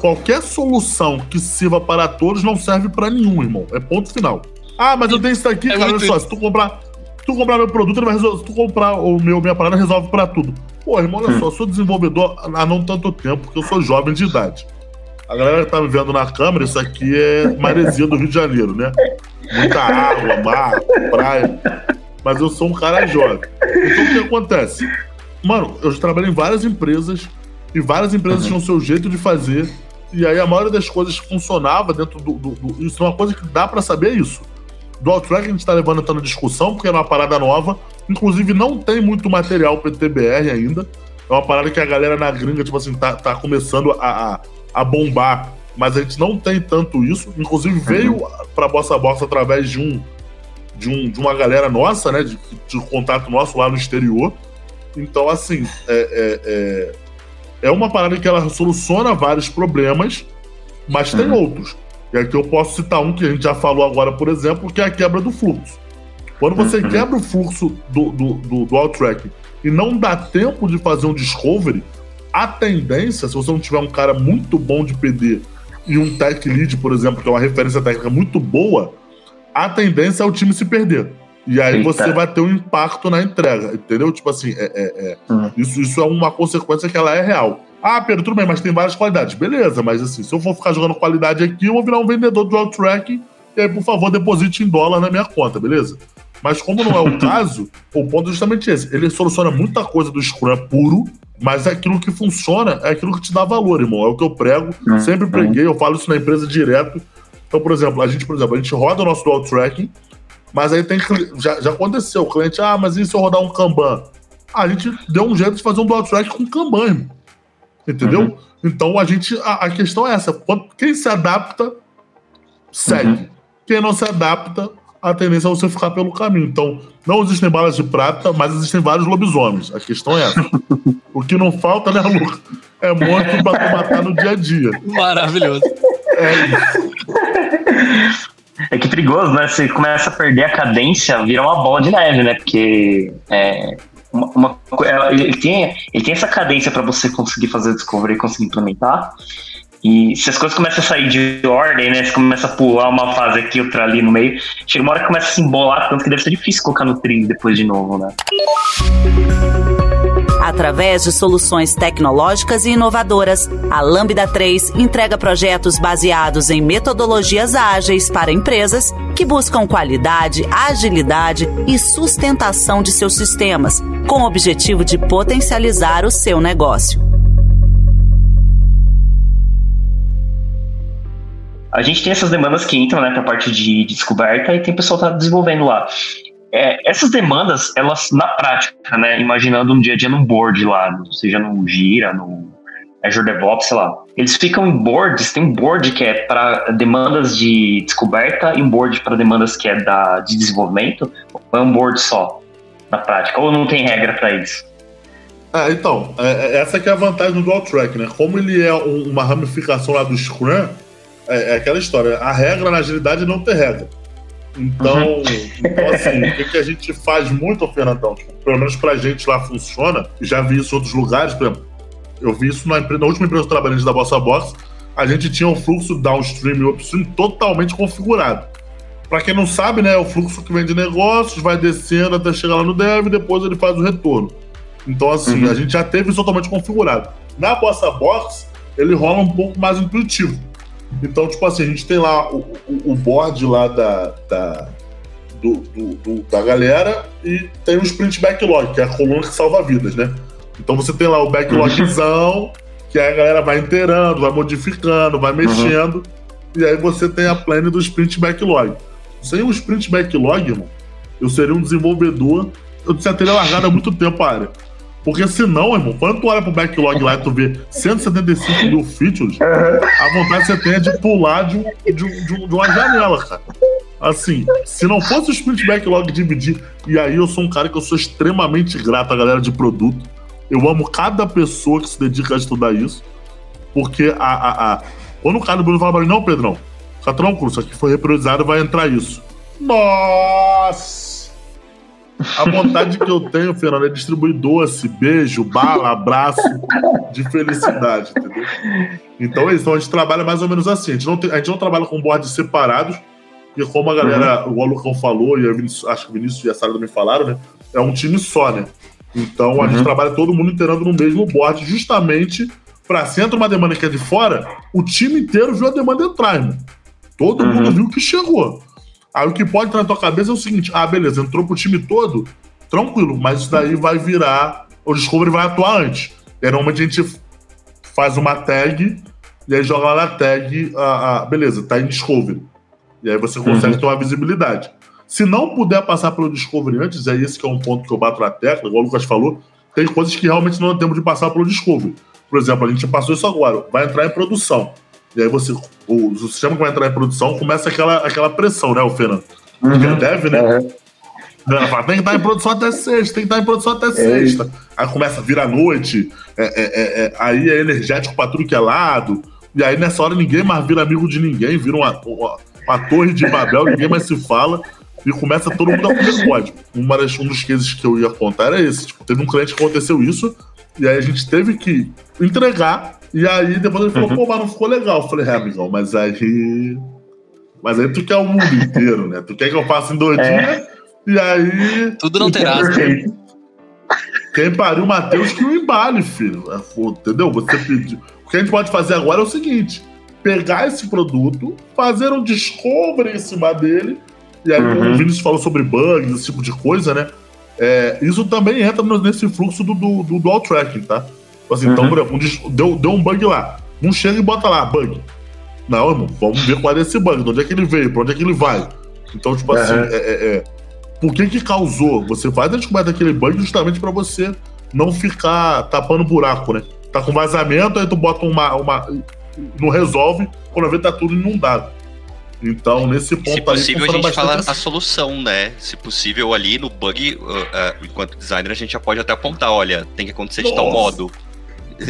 Speaker 4: qualquer solução que sirva para todos não serve para nenhum, irmão. É ponto final. Ah, mas eu tenho isso aqui, é cara, olha só, se tu comprar, se tu comprar meu produto, ele vai resolver, se tu comprar o meu, minha parada, resolve para tudo. Pô, irmão, olha hum. só, eu sou desenvolvedor há não tanto tempo, porque eu sou jovem de idade. A galera que tá me vendo na câmera, isso aqui é maresia do Rio de Janeiro, né? Muita água, mar, praia. Mas eu sou um cara jovem. Então o que acontece? Mano, eu trabalhei em várias empresas e várias empresas uhum. tinham o seu jeito de fazer. E aí a maioria das coisas funcionava dentro do. do, do isso é uma coisa que dá para saber isso. Do Outrack a gente tá levando na discussão, porque é uma parada nova. Inclusive, não tem muito material PTBR ainda. É uma parada que a galera na gringa, tipo assim, tá, tá começando a, a a bombar, mas a gente não tem tanto isso. Inclusive veio uhum. para Bossa Bossa através de um, de um de uma galera nossa, né, de, de contato nosso lá no exterior. Então, assim, é, é, é, é uma parada que ela soluciona vários problemas, mas uhum. tem outros. E aqui eu posso citar um que a gente já falou agora, por exemplo, que é a quebra do fluxo. Quando você uhum. quebra o fluxo do, do, do, do out-tracking e não dá tempo de fazer um discovery, a tendência, se você não tiver um cara muito bom de PD e um tech lead, por exemplo, que é uma referência técnica muito boa, a tendência é o time se perder. E aí Eita. você vai ter um impacto na entrega, entendeu? Tipo assim, é, é, é. Uhum. Isso, isso é uma consequência que ela é real. Ah, Pedro, tudo bem, mas tem várias qualidades. Beleza, mas assim, se eu for ficar jogando qualidade aqui, eu vou virar um vendedor do out-tracking e aí, por favor, deposite em dólar na minha conta, beleza? Mas como não é o caso, o ponto é justamente esse. Ele soluciona muita coisa do Scrum puro, mas é aquilo que funciona, é aquilo que te dá valor, irmão. É o que eu prego, uhum. sempre preguei, eu falo isso na empresa direto. Então, por exemplo, a gente, por exemplo, a gente roda o nosso dual tracking, mas aí tem já, já aconteceu, o cliente, ah, mas e se eu rodar um Kanban? Ah, a gente deu um jeito de fazer um dual track com Kanban, irmão. Entendeu? Uhum. Então a gente. A, a, questão é essa. Quem se adapta, segue. Uhum. Quem não se adapta, a tendência é você ficar pelo caminho. Então, não existem balas de prata, mas existem vários lobisomens. A questão é essa. o que não falta, né, Luca? É monstro pra tu matar no dia a dia.
Speaker 3: Maravilhoso.
Speaker 4: É isso.
Speaker 2: É que perigoso, né? Você começa a perder a cadência, vira uma bola de neve, né? Porque é, uma, uma, ele, tem, ele tem essa cadência para você conseguir fazer o discovery e conseguir implementar. E se as coisas começam a sair de ordem, né? Você começa a pular uma fase aqui, outra ali no meio. Chega uma hora que começa a se embolar, tanto que deve ser difícil colocar no trilho depois de novo, né?
Speaker 1: Através de soluções tecnológicas e inovadoras, a Lambda 3 entrega projetos baseados em metodologias ágeis para empresas que buscam qualidade, agilidade e sustentação de seus sistemas, com o objetivo de potencializar o seu negócio.
Speaker 2: A gente tem essas demandas que entram né, para a parte de descoberta e tem pessoal que está desenvolvendo lá. É, essas demandas, elas na prática, né, imaginando um dia a dia num board lá, seja no Gira, no Azure DevOps, sei lá, eles ficam em boards, tem um board que é para demandas de descoberta e um board para demandas que é da, de desenvolvimento, ou é um board só, na prática, ou não tem regra para isso?
Speaker 4: Ah, então, é, é, essa que é a vantagem do Dual Track, né? Como ele é um, uma ramificação lá do Scrum, é, é, aquela história, a regra na agilidade é não ter regra. Então, uhum. então assim, o que, que, a gente faz muito, Fernandão? Tipo, pelo menos pra gente lá funciona, já vi isso em outros lugares, por exemplo, eu vi isso na, na última empresa que eu trabalhei da Bossa Box, a gente tinha um fluxo downstream e upstream totalmente configurado. Para quem não sabe, né, é o fluxo que vem de negócios, vai descendo até chegar lá no dev e depois ele faz o retorno. Então, assim, uhum. a gente já teve isso totalmente configurado. Na Bossa Box, ele rola um pouco mais intuitivo. Então, tipo assim, a gente tem lá o, o, o board lá da, da, do, do, do, da galera e tem o sprint backlog, que é a coluna que salva vidas, né? Então você tem lá o backlogzão, que aí a galera vai inteirando, vai modificando, vai mexendo, uhum. e aí você tem a plane do sprint backlog. Sem o sprint backlog, irmão, eu seria um desenvolvedor, eu já teria largado há muito tempo a área. Porque senão, irmão, quando tu olha pro backlog lá e tu vê 175 mil features, a vontade que você tem é de pular de, de, de, de uma janela, cara. Assim, se não fosse o sprint backlog dividir, e aí eu sou um cara que eu sou extremamente grato à galera de produto. Eu amo cada pessoa que se dedica a estudar isso. Porque a, a, a... quando o cara do Bruno fala pra mim, não, Pedrão, fica tranquilo, isso aqui foi repriorizado vai entrar isso. Nossa! A vontade que eu tenho, Fernando, é distribuir doce, beijo, bala, abraço de felicidade, entendeu? Então é isso. Então a gente trabalha mais ou menos assim. A gente não, tem, a gente não trabalha com boards separados, porque como a galera, uhum. o Alucão falou, e Vinícius, acho que o Vinícius e a Sara também falaram, né? É um time só, né? Então a uhum. gente trabalha todo mundo inteirando no mesmo board, justamente para se entra uma demanda que é de fora, o time inteiro viu a demanda entrar, irmão. Todo uhum. mundo viu que chegou. Aí o que pode estar na tua cabeça é o seguinte: ah, beleza, entrou pro time todo, tranquilo, mas isso daí vai virar. O Discovery vai atuar antes. E aí, normalmente a gente faz uma tag e aí joga lá na tag, ah, ah, beleza, tá em Discovery. E aí você consegue uhum. ter uma visibilidade. Se não puder passar pelo Discovery antes, é esse que é um ponto que eu bato na tecla, igual o Lucas falou, tem coisas que realmente não temos de passar pelo Discovery. Por exemplo, a gente passou isso agora, vai entrar em produção. E aí você, o, o sistema que vai entrar em produção começa aquela, aquela pressão, né, o Fernando? Uhum. Deve, né? Uhum. Fala, tem que estar em produção até sexta, tem que estar em produção até é sexta. Isso. Aí começa a vir à noite, é, é, é, é, aí é energético pra tudo que é lado. E aí nessa hora ninguém mais vira amigo de ninguém, vira uma, uma, uma torre de Babel, ninguém mais se fala. E começa todo mundo a comer código. Uma das, um dos cases que eu ia contar era esse. Tipo, teve um cliente que aconteceu isso, e aí a gente teve que entregar e aí depois ele falou, uhum. pô, mas não ficou legal. Eu falei, é, amigão, mas aí. Mas aí tu quer o mundo inteiro, né? Tu quer que eu faça em dois é. dias, e aí.
Speaker 3: Tudo não terá. Perfeito.
Speaker 4: Quem pariu o Matheus que o embale, filho. É, entendeu? Você pediu. O que a gente pode fazer agora é o seguinte: pegar esse produto, fazer um discovery em cima dele, e aí, uhum. o Vinícius falou sobre bugs, esse tipo de coisa, né? É, isso também entra nesse fluxo do, do, do dual tracking, tá? Tipo assim, então, uhum. Então, por exemplo, deu, deu um bug lá. Não chega e bota lá, bug. Não, irmão, vamos ver qual é esse bug, de onde é que ele veio, pra onde é que ele vai. Então, tipo uhum. assim, é, é, é, por que que causou? Você faz a descoberta daquele bug justamente para você não ficar tapando buraco, né? Tá com vazamento, aí tu bota uma. uma não resolve, quando vê tá tudo inundado. Então, nesse ponto
Speaker 6: Se possível,
Speaker 4: aí,
Speaker 6: a gente fala
Speaker 4: assim.
Speaker 6: a solução, né? Se possível, ali no bug, uh, uh, enquanto designer, a gente já pode até apontar, olha, tem que acontecer de tal modo.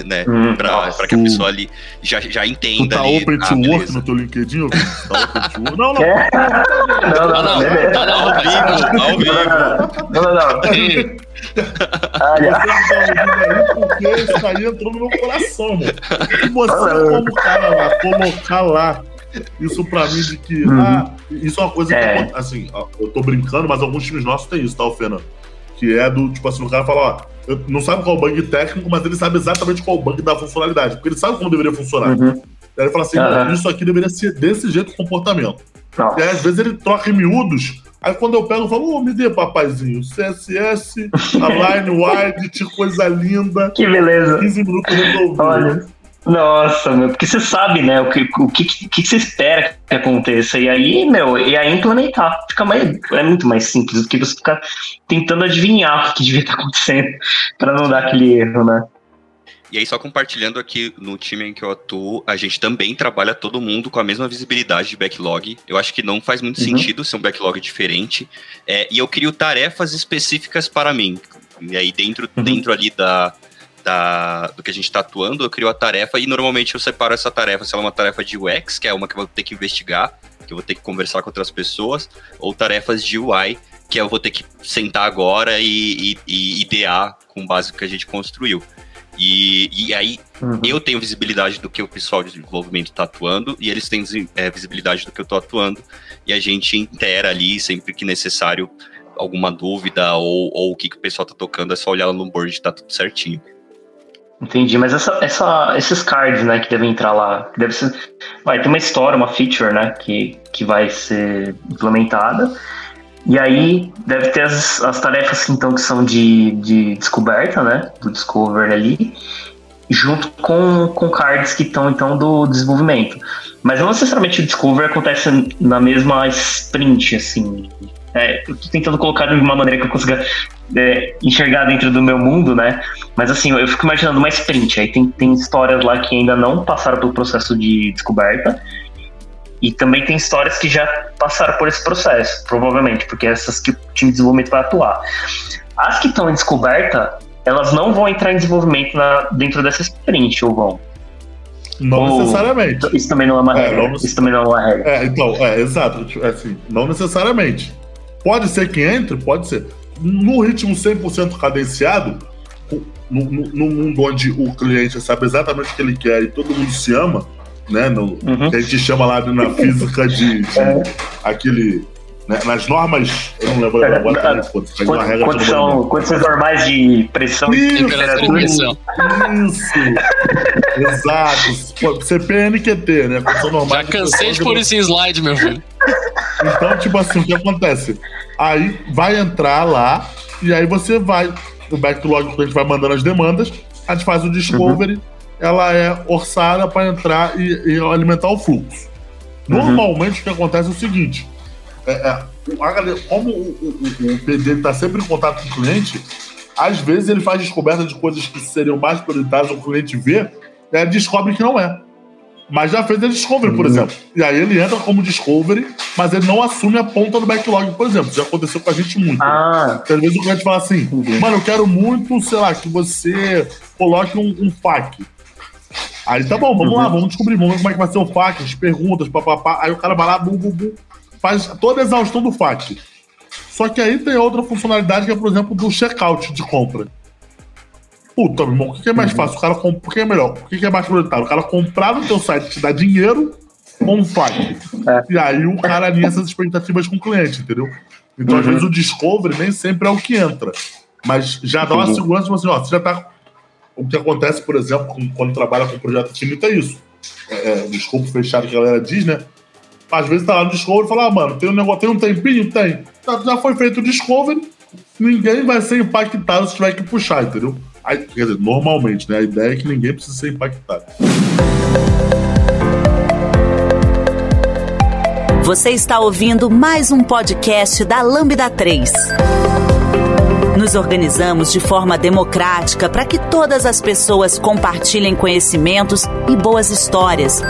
Speaker 6: Né?
Speaker 2: Hum,
Speaker 6: pra, pra que a pessoa ali já, já
Speaker 4: Tu
Speaker 6: entenda
Speaker 4: tá
Speaker 6: ali.
Speaker 4: open
Speaker 6: ah,
Speaker 4: to work no teu LinkedIn? Tá open to work? Não, não.
Speaker 2: É. Não, não,
Speaker 3: não,
Speaker 2: beleza.
Speaker 3: ah, não,
Speaker 6: Ao vivo, ao vivo.
Speaker 2: Não, não, não.
Speaker 4: Você não tá ouvindo aí porque isso aí entrou no meu coração, mano. E você, como cara lá, colocar lá isso pra mim de que.
Speaker 2: Uhum.
Speaker 4: Ah, isso é uma coisa
Speaker 2: É.
Speaker 4: que. Assim, eu tô brincando, mas alguns times nossos têm isso, tá, o Fernando? Que é do, tipo assim, o cara fala, ó, eu- não sabe qual é o bug técnico, mas ele sabe exatamente qual é o bug da funcionalidade. Porque ele sabe como deveria funcionar.
Speaker 2: Uhum.
Speaker 4: Aí ele fala assim. "Não, isso aqui deveria ser desse jeito o comportamento.
Speaker 2: Não.
Speaker 4: E aí, às vezes ele troca em miúdos. Aí quando eu pego, eu falo, ô, me dê, papaizinho. CSS, align, wide, que coisa linda.
Speaker 2: Que beleza.
Speaker 4: 15 minutos resolvido.
Speaker 2: Olha. Nossa, meu, porque você sabe, né, o que, o que, que você espera que aconteça. E aí, meu, e aí implementar. Fica mais, é muito mais simples do que você ficar tentando adivinhar o que, devia estar acontecendo pra não dar aquele erro, né?
Speaker 6: E aí, só compartilhando aqui no time em que eu atuo, a gente também trabalha todo mundo com a mesma visibilidade de backlog. Eu acho que não faz muito
Speaker 2: Uhum.
Speaker 6: sentido ser um backlog diferente. É, e eu crio tarefas específicas para mim. E aí, dentro,
Speaker 2: Uhum.
Speaker 6: dentro ali da, da, do que a gente está atuando, eu crio a tarefa e normalmente eu separo essa tarefa. Se ela é uma tarefa de UX, que é uma que eu vou ter que investigar, que eu vou ter que conversar com outras pessoas, ou tarefas de UI, que eu vou ter que sentar agora e, e, e idear com base no que a gente construiu. E, e aí
Speaker 2: Uhum.
Speaker 6: eu tenho visibilidade do que o pessoal de desenvolvimento está atuando e eles têm é, visibilidade do que eu estou atuando e a gente intera ali sempre que necessário alguma dúvida ou, ou o que, que o pessoal está tocando é só olhar no board e tá tudo certinho.
Speaker 2: Entendi, mas essa, essa, esses cards, né, que devem entrar lá, que deve ser, vai ter uma história, uma feature, né, que, que vai ser implementada, e aí deve ter as, as tarefas, então, que são de, de descoberta, né, do discover ali, junto com, com cards que estão, então, do desenvolvimento. Mas não necessariamente o discover acontece na mesma sprint, assim, é, eu tô tentando colocar de uma maneira que eu consiga é, enxergar dentro do meu mundo, né? Mas assim, eu fico imaginando uma sprint. Aí tem, tem histórias lá que ainda não passaram pelo processo de descoberta. E também tem histórias que já passaram por esse processo, provavelmente, porque é essas que o time de desenvolvimento vai atuar. As que estão em descoberta, elas não vão entrar em desenvolvimento na, dentro dessa sprint, ou vão?
Speaker 4: Não
Speaker 2: Ou-
Speaker 4: necessariamente.
Speaker 2: Isso também não é uma
Speaker 4: É,
Speaker 2: regra.
Speaker 4: não-
Speaker 2: Isso também não é uma regra.
Speaker 4: É, então, é, exato. tipo, Assim, não necessariamente. Pode ser que entre, pode ser. No ritmo 100% cadenciado, no, no- no mundo onde o cliente sabe exatamente o que ele quer e todo mundo se ama, né? No,
Speaker 2: Uhum.
Speaker 4: que a gente chama lá de- na física de, de
Speaker 2: É.
Speaker 4: aquele. né, nas normas. Eu não lembro agora.
Speaker 2: É,
Speaker 4: regra
Speaker 2: Quantas
Speaker 4: que eu não
Speaker 2: são condições normais de pressão e
Speaker 4: Isso,
Speaker 3: Temperatura e.
Speaker 4: Isso! Exato. Pô, CPNQT, né? Condição normal
Speaker 3: Já cansei de pôr isso em slide, meu filho.
Speaker 4: Então, tipo assim, o que acontece? Aí vai entrar lá, e aí você vai, o backlog que a gente vai mandando as demandas, a gente faz o discovery, ela é orçada para entrar e, e alimentar o fluxo. Normalmente o que acontece é o seguinte: é, é, galera- como o, o- o- o PD está sempre em contato com o cliente, às vezes ele faz descoberta de coisas que seriam mais prioritárias, o cliente vê, e aí descobre que não é. Mas já fez a discovery, por
Speaker 2: Uhum.
Speaker 4: exemplo. E aí ele entra como discovery, mas ele não assume a ponta do backlog, por exemplo. Já aconteceu com a gente muito.
Speaker 2: Ah,
Speaker 4: Porque às vezes o cliente fala assim,
Speaker 2: Entendi.
Speaker 4: mano, eu quero muito, sei lá, que você coloque um, um FAQ. Aí tá bom, vamos
Speaker 2: Uhum.
Speaker 4: lá, vamos descobrir, vamos ver como é que vai ser o FAQ, as perguntas, papapá. Aí o cara vai lá, bum, bum, bum, faz toda a exaustão do FAQ. Só que aí tem outra funcionalidade que é, por exemplo, do checkout de compra. Puta, meu irmão, o que que é mais
Speaker 2: Uhum.
Speaker 4: fácil? O cara comp... O que é melhor? O que que é mais prioritário? O cara comprar no teu site te dar dinheiro ou um FAQ?
Speaker 2: É.
Speaker 4: E aí o cara alinha essas expectativas com o cliente, entendeu? Então, às
Speaker 2: Uhum.
Speaker 4: vezes, o discovery nem sempre é o que entra. Mas já dá uma
Speaker 2: Entendi.
Speaker 4: segurança, tipo assim, ó, você já tá. O que acontece, por exemplo, com- quando trabalha com projeto finito é isso. É, é, o escopo fechado que a galera diz, né? Às vezes tá lá no Discovery e fala, ah, mano, tem um negócio, tem um tempinho? Tem. Já, já foi feito o Discovery, ninguém vai ser impactado se tiver que puxar, entendeu? Quer dizer, normalmente, né? A ideia é que ninguém precisa ser impactado.
Speaker 1: Você está ouvindo mais um podcast da Lambda 3. Nos organizamos de forma democrática para que todas as pessoas compartilhem conhecimentos e boas histórias.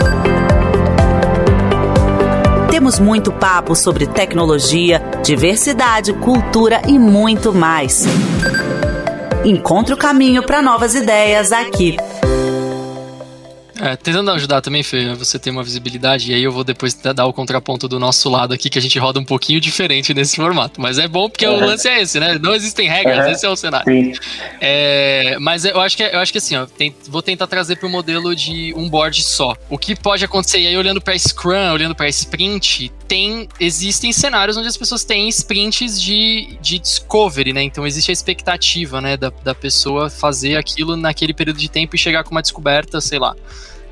Speaker 1: Temos muito papo sobre tecnologia, diversidade, cultura e muito mais. Encontre o caminho para novas ideias aqui.
Speaker 3: É, tentando ajudar também, Fê, você ter uma visibilidade, e aí eu vou depois dar o contraponto do nosso lado aqui, que a gente roda um pouquinho diferente nesse formato. Mas é bom porque uhum. o lance é esse, né? Não existem regras, uhum. esse é o cenário. É, mas eu acho que, eu acho que assim, ó, tem, vou tentar trazer para o modelo de um board só. O que pode acontecer, e aí olhando para Scrum, olhando para Sprint, tem, existem cenários onde as pessoas têm sprints de, de discovery, né? Então existe a expectativa, né, da, da pessoa fazer aquilo naquele período de tempo e chegar com uma descoberta, sei lá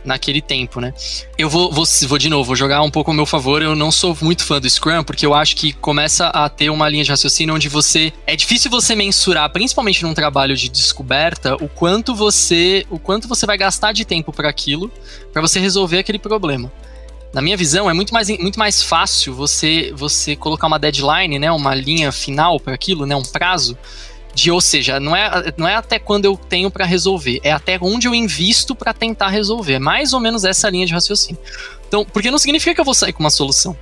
Speaker 3: naquele tempo, né? Eu vou, vou, vou de novo, vou jogar um pouco ao meu favor. Eu não sou muito fã do Scrum, porque eu acho que começa a ter uma linha de raciocínio onde você. É difícil você mensurar, principalmente num trabalho de descoberta, o quanto você. o quanto você vai gastar de tempo para aquilo, para você resolver aquele problema. Na minha visão, é muito mais, muito mais fácil você, você colocar uma deadline, né, uma linha final para aquilo, né, um prazo, de, ou seja, não é, não é até quando eu tenho para resolver, é até onde eu invisto para tentar resolver. É mais ou menos essa linha de raciocínio. Então, porque não significa que eu vou sair com uma solução.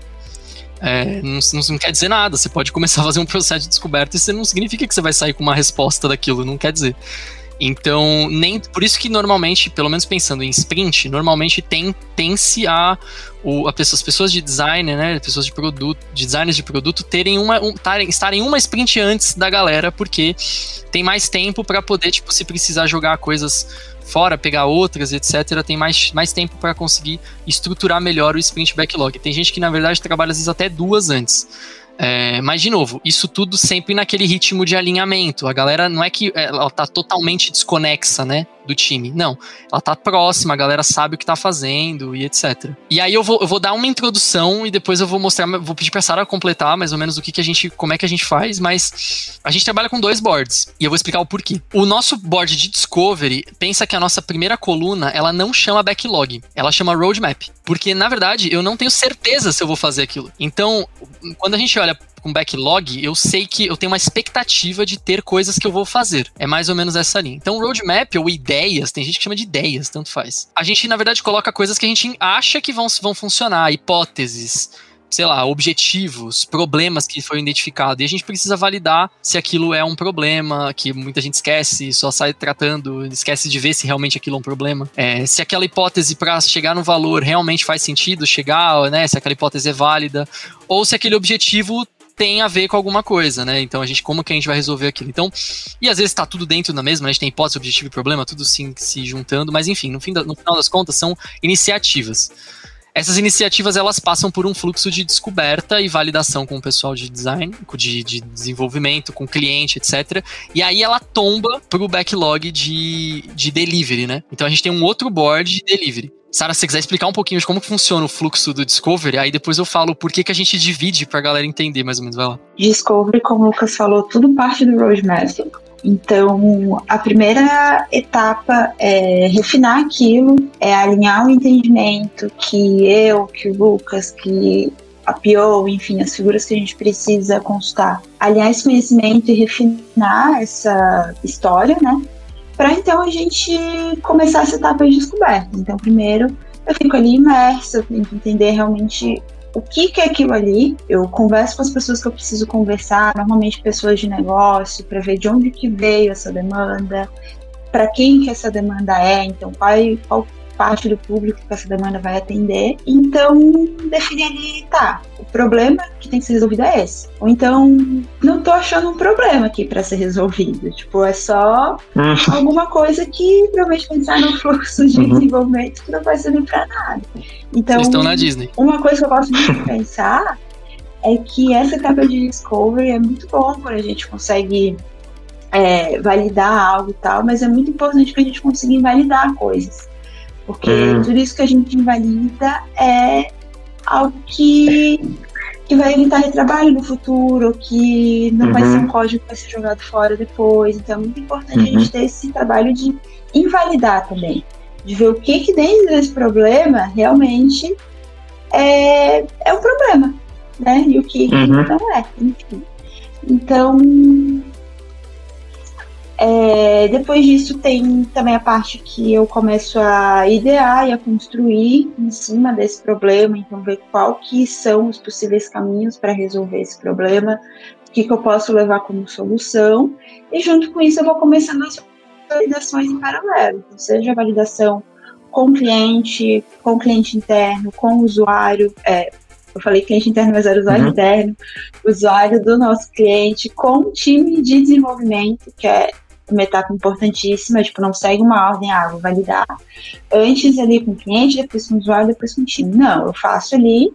Speaker 3: É, não, não, não, quer dizer nada. Você pode começar a fazer um processo de descoberta e isso não significa que você vai sair com uma resposta daquilo, não quer dizer. Então, nem por isso que normalmente, pelo menos pensando em sprint, normalmente tem tem-se a, o, a as pessoas de design, né, pessoas de produto, de designers de produto terem uma um, tarem, estarem uma sprint antes da galera, porque tem mais tempo para poder, tipo, se precisar jogar coisas fora, pegar outras, etc, tem mais, mais tempo para conseguir estruturar melhor o sprint backlog. Tem gente que na verdade trabalha às vezes até duas antes. É, mas, de novo, isso tudo sempre naquele ritmo de alinhamento. A galera não é que é, ela tá totalmente desconexa, né? Do time. Não. Ela tá próxima, a galera sabe o que tá fazendo e etc. E aí eu vou, eu vou dar uma introdução e depois eu vou mostrar, vou pedir pra Sara completar mais ou menos o que, que a gente, como é que a gente faz, mas a gente trabalha com dois boards e eu vou explicar o porquê. O nosso board de discovery, pensa que a nossa primeira coluna, ela não chama backlog, ela chama roadmap. Porque, na verdade, eu não tenho certeza se eu vou fazer aquilo. Então, quando a gente olha com backlog, eu sei que eu tenho uma expectativa de ter coisas que eu vou fazer. É mais ou menos essa linha. Então, roadmap ou ideias, tem gente que chama de ideias, tanto faz. A gente, na verdade, coloca coisas que a gente acha que vão, vão funcionar, hipóteses sei lá, objetivos, problemas que foram identificados. E a gente precisa validar se aquilo é um problema, que muita gente esquece, só sai tratando, esquece de ver se realmente aquilo é um problema. É, se aquela hipótese para chegar no valor realmente faz sentido chegar, né? Se aquela hipótese é válida, ou se aquele objetivo tem a ver com alguma coisa, né? Então a gente, como que a gente vai resolver aquilo? Então, e às vezes tá tudo dentro da mesma, né? A gente tem hipótese, objetivo e problema, tudo sim, se juntando, mas enfim, no, fim da, no final das contas são iniciativas. Essas iniciativas elas passam por um fluxo de descoberta e validação com o pessoal de design, de, de desenvolvimento, com o cliente, etc. E aí ela tomba pro backlog de, de delivery, né? Então a gente tem um outro board de delivery. Sara, se quiser explicar um pouquinho de como funciona o fluxo do Discovery, aí depois eu falo por que, que a gente divide pra galera entender mais ou menos, vai lá.
Speaker 5: Discovery, como o Lucas falou, tudo parte do roadmap. Então, a primeira etapa é refinar aquilo, é alinhar o entendimento que eu, que o Lucas, que a PO, enfim, as figuras que a gente precisa consultar, alinhar esse conhecimento e refinar essa história, né? Para então a gente começar essa etapa de descoberta. Então, primeiro eu fico ali imersa, eu tento entender realmente o que, que é aquilo ali. Eu converso com as pessoas que eu preciso conversar, normalmente pessoas de negócio, para ver de onde que veio essa demanda, para quem que essa demanda é, então qual, qual parte do público que essa demanda vai atender. Então, definir ali, tá, o problema que tem que ser resolvido é esse. Ou então, não tô achando um problema aqui para ser resolvido. Tipo, é só uhum. alguma coisa que provavelmente pensar no fluxo de uhum. desenvolvimento que não vai servir para nada. Então,
Speaker 3: Vocês estão na Disney.
Speaker 5: Uma coisa que eu gosto muito de pensar é que essa etapa de discovery é muito bom quando a gente consegue é, validar algo e tal, mas é muito importante que a gente consiga invalidar coisas. Porque hum. tudo isso que a gente invalida é algo que, que vai evitar retrabalho no futuro, que não uhum. vai ser um código que vai ser jogado fora depois. Então é muito importante uhum. a gente uhum. ter esse trabalho de invalidar também. De ver o que, que dentro desse problema realmente é, é um problema, né? E o que, uhum. não é, enfim. Então, É, depois disso tem também a parte que eu começo a idear e a construir em cima desse problema, então ver qual que são os possíveis caminhos para resolver esse problema, o que, que eu posso levar como solução, e junto com isso eu vou começando as validações em paralelo, então, seja a validação com cliente, com cliente interno, com usuário, é, eu falei cliente interno, mas era usuário uhum. interno, usuário do nosso cliente, com o time de desenvolvimento, que é uma etapa importantíssima, tipo, não segue uma ordem, ah, vou validar antes ali com o cliente, depois com o usuário, depois com o time. Não, eu faço ali,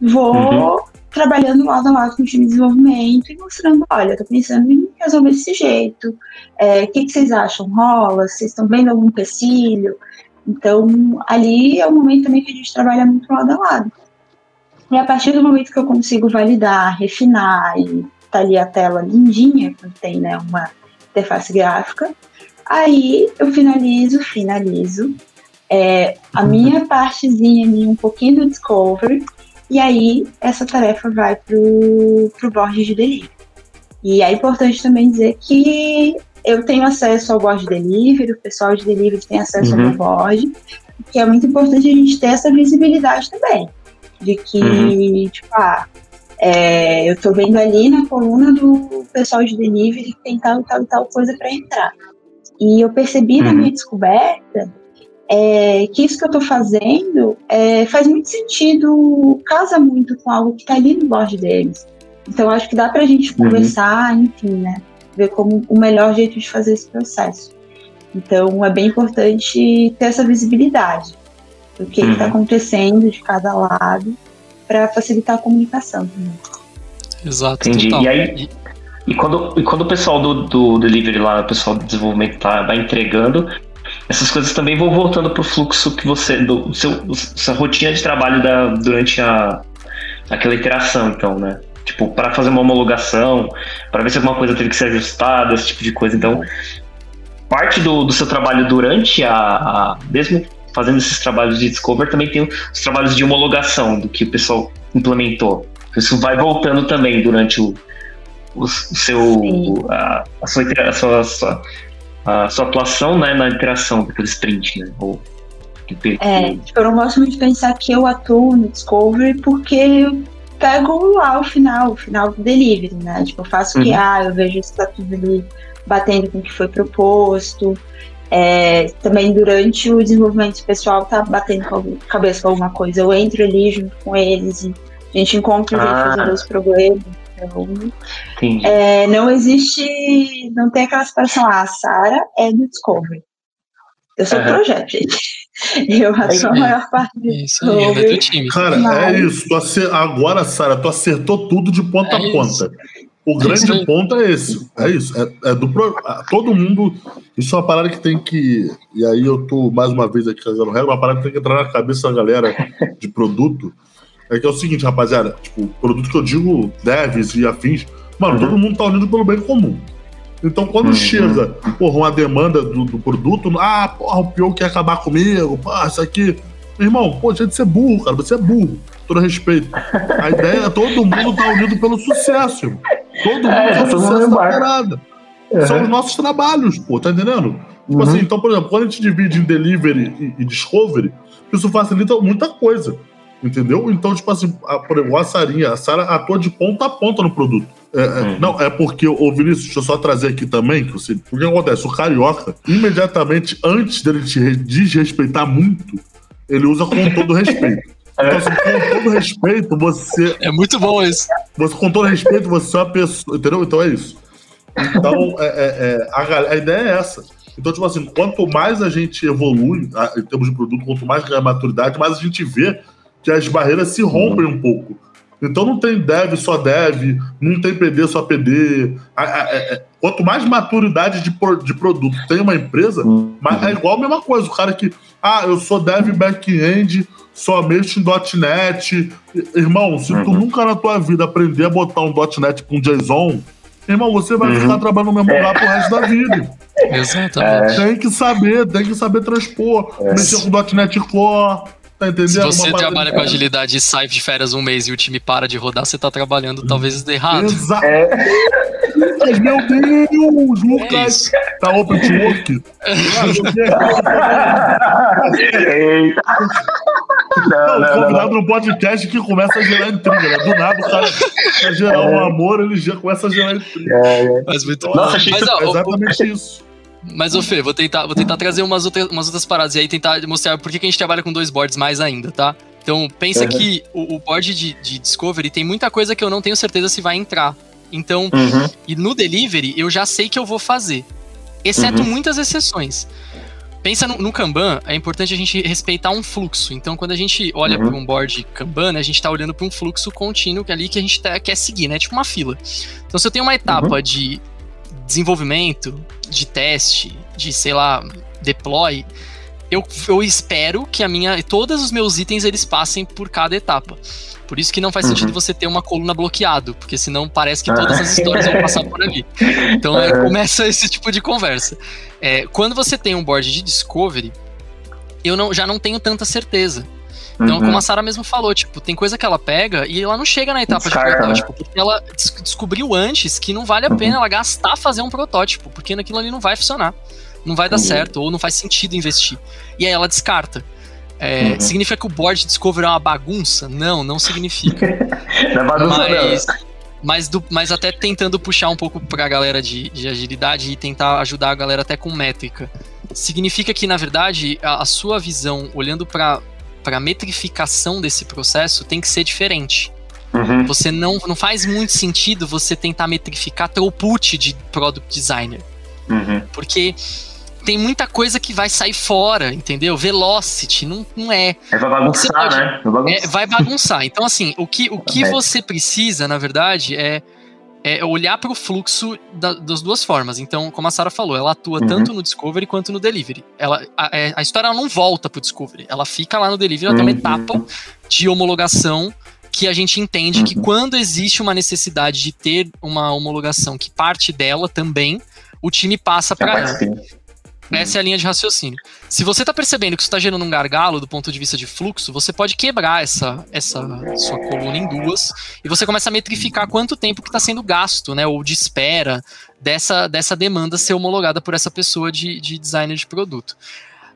Speaker 5: vou uhum. trabalhando lado a lado com o time de desenvolvimento e mostrando, olha, eu tô pensando em resolver desse jeito, é, o que, que vocês acham? Rola? Vocês estão vendo algum empecilho? Então, ali é o momento também que a gente trabalha muito lado a lado. E a partir do momento que eu consigo validar, refinar e tá ali a tela lindinha, que tem né, uma interface gráfica. Aí eu finalizo, finalizo é, a uhum. minha partezinha ali, um pouquinho do Discovery, e aí essa tarefa vai pro, pro board de delivery. E é importante também dizer que eu tenho acesso ao board de delivery, o pessoal de delivery tem acesso uhum. ao board, que é muito importante a gente ter essa visibilidade também. De que, uhum. tipo, ah, é, eu estou vendo ali na coluna do pessoal de delivery que tem tal e tal e tal coisa para entrar. E eu percebi uhum. na minha descoberta é, que isso que eu estou fazendo é, faz muito sentido, casa muito com algo que está ali no board deles. Então acho que dá para a gente uhum. conversar, enfim, né? Ver como o melhor jeito de fazer esse processo. Então é bem importante ter essa visibilidade do que está uhum. acontecendo de cada lado para facilitar a comunicação.
Speaker 3: Exato.
Speaker 2: Entendi. Total. E aí, e quando, e quando o pessoal do, do delivery lá, o pessoal do desenvolvimento tá, vai entregando, essas coisas também vão voltando para o fluxo que você, do seu, sua rotina de trabalho da, durante a, aquela iteração, então, né? Tipo, para fazer uma homologação, para ver se alguma coisa teve que ser ajustada, esse tipo de coisa. Então, parte do, do seu trabalho durante a, a mesmo fazendo esses trabalhos de discover, também tem os trabalhos de homologação do que o pessoal implementou. Isso vai voltando também durante o, o, o seu a, a, sua, a, sua, a, sua, a sua atuação né, na interação daquele sprint, né? Ou,
Speaker 5: é, tipo, eu não gosto muito de pensar que eu atuo no Discovery porque eu pego lá o final, o final do delivery, né? Tipo, eu faço o que, ah, eu vejo se tá tudo ali batendo com o que foi proposto, é, também durante o desenvolvimento pessoal tá batendo com cabeça com alguma coisa. Eu entro ali junto com eles e a gente encontra ah. resolver os problemas. Então, é, não existe, não tem aquela separação, ah, a Sara é do Discovery. Eu sou uhum. projeto, gente. Eu sou a maior parte do isso Discovery.
Speaker 4: Aí, é do time. Cara, é Mas... é isso. Agora, Sara, tu acertou tudo de ponta é a ponta. Isso. O grande ponto é esse. É isso. É, é do pro... Todo mundo. Isso é uma parada que tem que. E aí eu tô mais uma vez aqui fazendo regra, uma parada que tem que entrar na cabeça da galera de produto. É que é o seguinte, rapaziada. Tipo, produto que eu digo, devs e afins. Mano, uhum. todo mundo tá unido pelo bem comum. Então, quando uhum. chega, porra, uma demanda do, do, produto, ah, porra, o pior quer acabar comigo, porra, isso aqui. Irmão, pô, deixa de ser burro, cara, você é burro, todo respeito. A ideia é todo mundo tá unido pelo sucesso, irmão. Todo mundo é, é sucesso da parada. Uhum. São os nossos trabalhos, pô, tá entendendo? Tipo assim, uhum. então, por exemplo, quando a gente divide em delivery e, e discovery, isso facilita muita coisa. Entendeu? Então, tipo assim, a, por exemplo, a Sarinha, a Sara atua de ponta a ponta no produto. É, é, uhum. Não, é porque, ô Vinícius, deixa eu só trazer aqui também, que você, o que acontece? O carioca, imediatamente antes dele te desrespeitar muito, ele usa com todo respeito. Então, assim, com todo respeito, você.
Speaker 3: É muito bom isso.
Speaker 4: Você, com todo respeito, você é uma pessoa. Entendeu? Então é isso. Então, é, é, é a, a, ideia é essa. Então, tipo assim, quanto mais a gente evolui em termos de produto, quanto mais ganha maturidade, mais a gente vê que as barreiras se rompem um pouco. Então não tem dev só dev, não tem PD só PD. É, é, quanto mais maturidade de, de produto tem uma empresa, uhum. mas é igual a mesma coisa. O cara que, ah, eu sou dev back-end, somente em .NET. Irmão, se tu uhum. nunca na tua vida aprender a botar um .NET com JSON, irmão, você vai uhum. ficar trabalhando no mesmo lugar pro resto da vida.
Speaker 3: Exatamente.
Speaker 4: Tem que saber, tem que saber transpor, é. mexer com .NET Core, Tá entendendo?
Speaker 3: Se você trabalha com agilidade e sai de férias um mês e o time para de rodar, você tá trabalhando talvez errado.
Speaker 4: Exato. É. Meu Deus, Lucas. É tá open to work? Eita. Não, não, convidado no podcast que começa a gerar intriga, né? Do nada o cara quer gerar um amor, ele já começa a gerar intriga. É,
Speaker 3: é. Mas muito Nossa, achei Mas, ó, exatamente o, isso. Mas, ô Fê, vou tentar, vou tentar trazer umas outras, umas outras paradas e aí tentar mostrar por que, que a gente trabalha com dois boards mais ainda, tá? Então, pensa uhum. que o, o board de, de, Discovery tem muita coisa que eu não tenho certeza se vai entrar. Então, uhum. e no Delivery, eu já sei que eu vou fazer. Exceto uhum. muitas exceções. Pensa no, no, Kanban, é importante a gente respeitar um fluxo. Então, quando a gente olha uhum. para um board Kanban, né, a gente está olhando para um fluxo contínuo que é ali que a gente tá, quer seguir, né? Tipo uma fila. Então, se eu tenho uma etapa uhum. de desenvolvimento, de teste, de, sei lá, deploy, eu, eu espero que a minha todos os meus itens eles passem por cada etapa. Por isso que não faz uhum. sentido você ter uma coluna bloqueado, porque senão parece que todas as histórias vão passar por ali. Então é, começa esse tipo de conversa. É, quando você tem um board de discovery, eu não, já não tenho tanta certeza. Então, uhum. como a Sara mesmo falou, tipo, tem coisa que ela pega e ela não chega na etapa Descarta, de protótipo, né? porque ela des descobriu antes que não vale a pena uhum. ela gastar fazer um protótipo, porque naquilo ali não vai funcionar não vai dar uhum. certo, ou não faz sentido investir. E aí ela descarta. É, uhum. Significa que o board Discovery é uma bagunça? Não, não significa. não é bagunça mas, mas, do, mas até tentando puxar um pouco pra galera de, de agilidade e tentar ajudar a galera até com métrica. Significa que, na verdade, a, a sua visão, olhando para a metrificação desse processo, tem que ser diferente. Uhum. Você não, não faz muito sentido você tentar metrificar throughput de product designer. Uhum. Porque tem muita coisa que vai sair fora, entendeu? Velocity, não, não é.
Speaker 2: É vai bagunçar, pode, né?
Speaker 3: Vai bagunçar. É, vai bagunçar. Então, assim, o que, o que você precisa, na verdade, é, é olhar para o fluxo da, das duas formas. Então, como a Sara falou, ela atua uhum. tanto no Discovery quanto no Delivery. Ela, a, é, a história não volta para o Discovery, ela fica lá no Delivery, ela uhum. tem uma etapa de homologação que a gente entende uhum. que quando existe uma necessidade de ter uma homologação que parte dela também, o time passa para ela. Essa é a linha de raciocínio. Se você está percebendo que isso está gerando um gargalo do ponto de vista de fluxo, você pode quebrar essa, essa sua coluna em duas e você começa a metrificar quanto tempo que está sendo gasto, né? Ou de espera dessa, dessa demanda ser homologada por essa pessoa de, de designer de produto.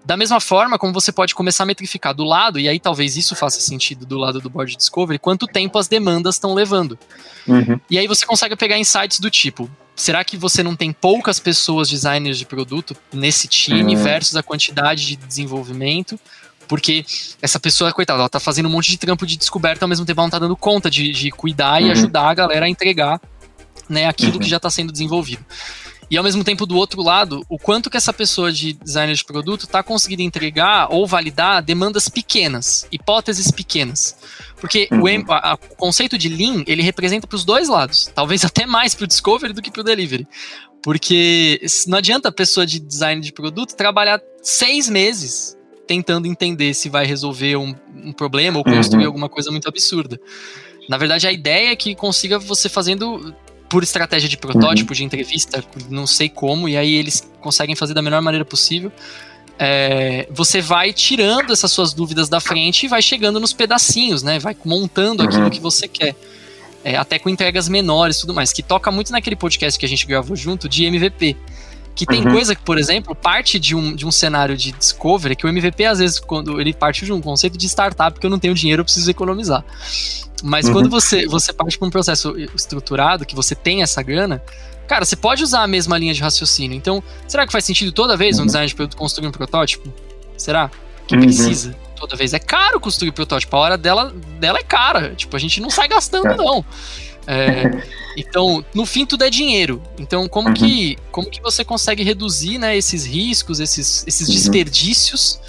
Speaker 3: Da mesma forma como você pode começar a metrificar do lado, e aí talvez isso faça sentido do lado do Board Discovery, quanto tempo as demandas estão levando. Uhum. E aí você consegue pegar insights do tipo: será que você não tem poucas pessoas designers de produto nesse time uhum. versus a quantidade de desenvolvimento? Porque essa pessoa, coitada, ela tá fazendo um monte de trampo de descoberta, ao mesmo tempo ela não tá dando conta de, de cuidar uhum. e ajudar a galera a entregar né, aquilo que uhum. já está sendo desenvolvido. E ao mesmo tempo, do outro lado, o quanto que essa pessoa de designer de produto está conseguindo entregar ou validar demandas pequenas, hipóteses pequenas. Porque uhum. o, a, a, o conceito de Lean, ele representa para os dois lados. Talvez até mais para o Discovery do que para o Delivery. Porque não adianta a pessoa de design de produto trabalhar seis meses tentando entender se vai resolver um, um problema ou construir uhum. alguma coisa muito absurda. Na verdade, a ideia é que consiga você fazendo por estratégia de protótipo, uhum. de entrevista, não sei como, e aí eles conseguem fazer da melhor maneira possível. É, você vai tirando essas suas dúvidas da frente e vai chegando nos pedacinhos, né? Vai montando uhum. aquilo que você quer. É, até com entregas menores e tudo mais, que toca muito naquele podcast que a gente gravou junto de MVP. Que tem uhum. coisa que, por exemplo, parte de um, de um cenário de discovery, que o MVP, às vezes, quando ele parte de um conceito de startup, que eu não tenho dinheiro, eu preciso economizar. Mas uhum. quando você, você parte para um processo estruturado, que você tem essa grana, cara, você pode usar a mesma linha de raciocínio. Então, será que faz sentido toda vez um uhum. design de produto construir um protótipo? Será? Que uhum. precisa? Toda vez. É caro construir protótipo. A hora dela, dela é cara. Tipo, a gente não sai gastando, é. não. É, então, no fim, tudo é dinheiro. Então, como, uhum. que, como que você consegue reduzir né, esses riscos, esses, esses uhum. desperdícios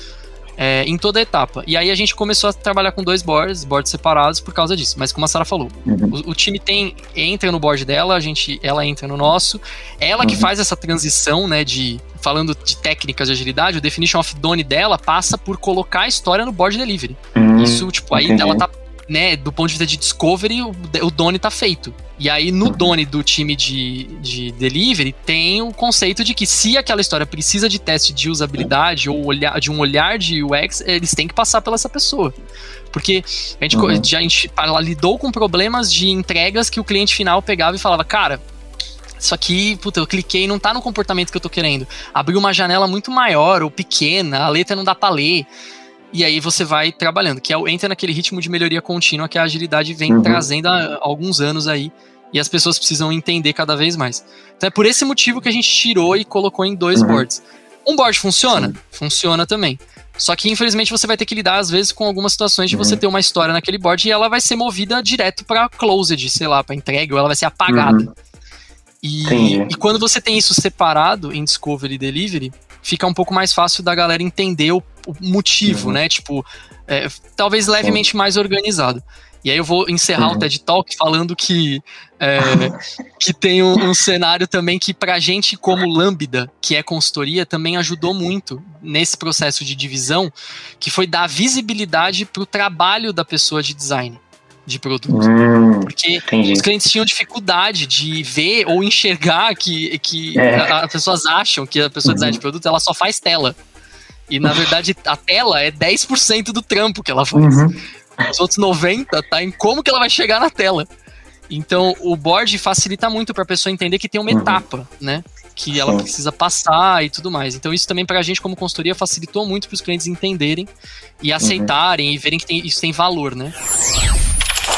Speaker 3: é, em toda a etapa. E aí a gente começou a trabalhar com dois boards, boards separados por causa disso. Mas como a Sara falou, uhum. o, o, time tem entra no board dela, a gente, ela entra no nosso. Ela uhum. que faz essa transição, né, de falando de técnicas de agilidade, o definition of done dela passa por colocar a história no board delivery. Uhum. Isso, tipo, aí ela tá né, do ponto de vista de discovery, o, o Doni tá feito. E aí, no uhum. Doni do time de, de delivery, tem o conceito de que se aquela história precisa de teste de usabilidade ou olhar, de um olhar de UX, eles têm que passar pela essa pessoa. Porque a gente, uhum. já, a gente ela lidou com problemas de entregas que o cliente final pegava e falava, cara, isso aqui, puta, eu cliquei e não tá no comportamento que eu tô querendo. Abriu uma janela muito maior ou pequena, a letra não dá pra ler. E aí você vai trabalhando, que é, entra naquele ritmo de melhoria contínua que a agilidade vem uhum. trazendo há alguns anos aí. E as pessoas precisam entender cada vez mais. Então é por esse motivo que a gente tirou e colocou em dois uhum. boards. Um board funciona? Sim. Funciona também. Só que infelizmente você vai ter que lidar às vezes com algumas situações de uhum. você ter uma história naquele board e ela vai ser movida direto para closed, sei lá, para entrega ou ela vai ser apagada. Uhum. E, e, quando você tem isso separado em Discovery e Delivery, fica um pouco mais fácil da galera entender o, o motivo, uhum. né? Tipo, é, talvez levemente mais organizado. E aí eu vou encerrar uhum. o TED Talk falando que, é, que tem um, um, cenário também que pra gente como Lambda, que é consultoria, também ajudou muito nesse processo de divisão, que foi dar visibilidade pro trabalho da pessoa de design de produto. Hum, porque entendi. os clientes tinham dificuldade de ver ou enxergar que, que é. as pessoas acham que a pessoa uhum. design de produto ela só faz tela. E na verdade a tela é 10% do trampo que ela faz. Uhum. Os outros 90 tá em como que ela vai chegar na tela. Então o board facilita muito para a pessoa entender que tem uma uhum. etapa, né? Que ela precisa passar e tudo mais. Então, isso também para a gente, como consultoria, facilitou muito para os clientes entenderem e uhum. aceitarem e verem que tem, isso tem valor, né?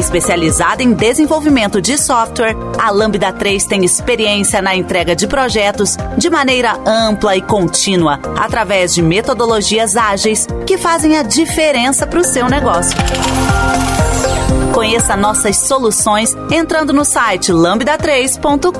Speaker 1: Especializada em desenvolvimento de software, a Lambda 3 tem experiência na entrega de projetos de maneira ampla e contínua, através de metodologias ágeis que fazem a diferença para o seu negócio. Conheça nossas soluções entrando no site lambda3.com.br.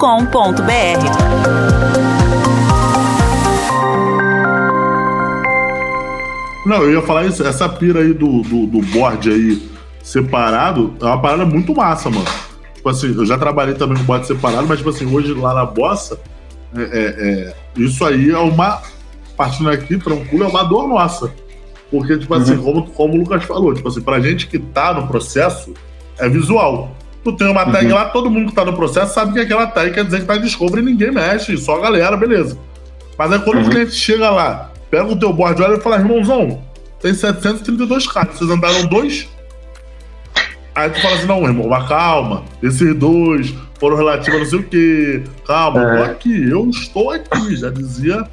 Speaker 4: Não, eu ia falar isso, essa pira aí do, do, do board aí separado é uma parada muito massa, mano. Tipo assim, eu já trabalhei também com bote separado, mas tipo assim, hoje lá na bossa, é, é, é, isso aí é uma. Partindo aqui, tranquilo, é uma dor nossa. Porque, tipo assim, uhum. como, como o Lucas falou, tipo assim, pra gente que tá no processo, é visual. Tu tem uma tag uhum. lá, todo mundo que tá no processo sabe que aquela tag quer dizer que tá Discovery e ninguém mexe, só a galera, beleza. Mas aí quando uhum. o cliente chega lá, pega o teu board, olha e fala, irmãozão, tem 732 cartas, vocês andaram dois? Aí tu fala assim, não, irmão, mas calma, esses dois foram relativos a não sei o quê. Calma, é. eu tô é. aqui, eu estou aqui, já dizia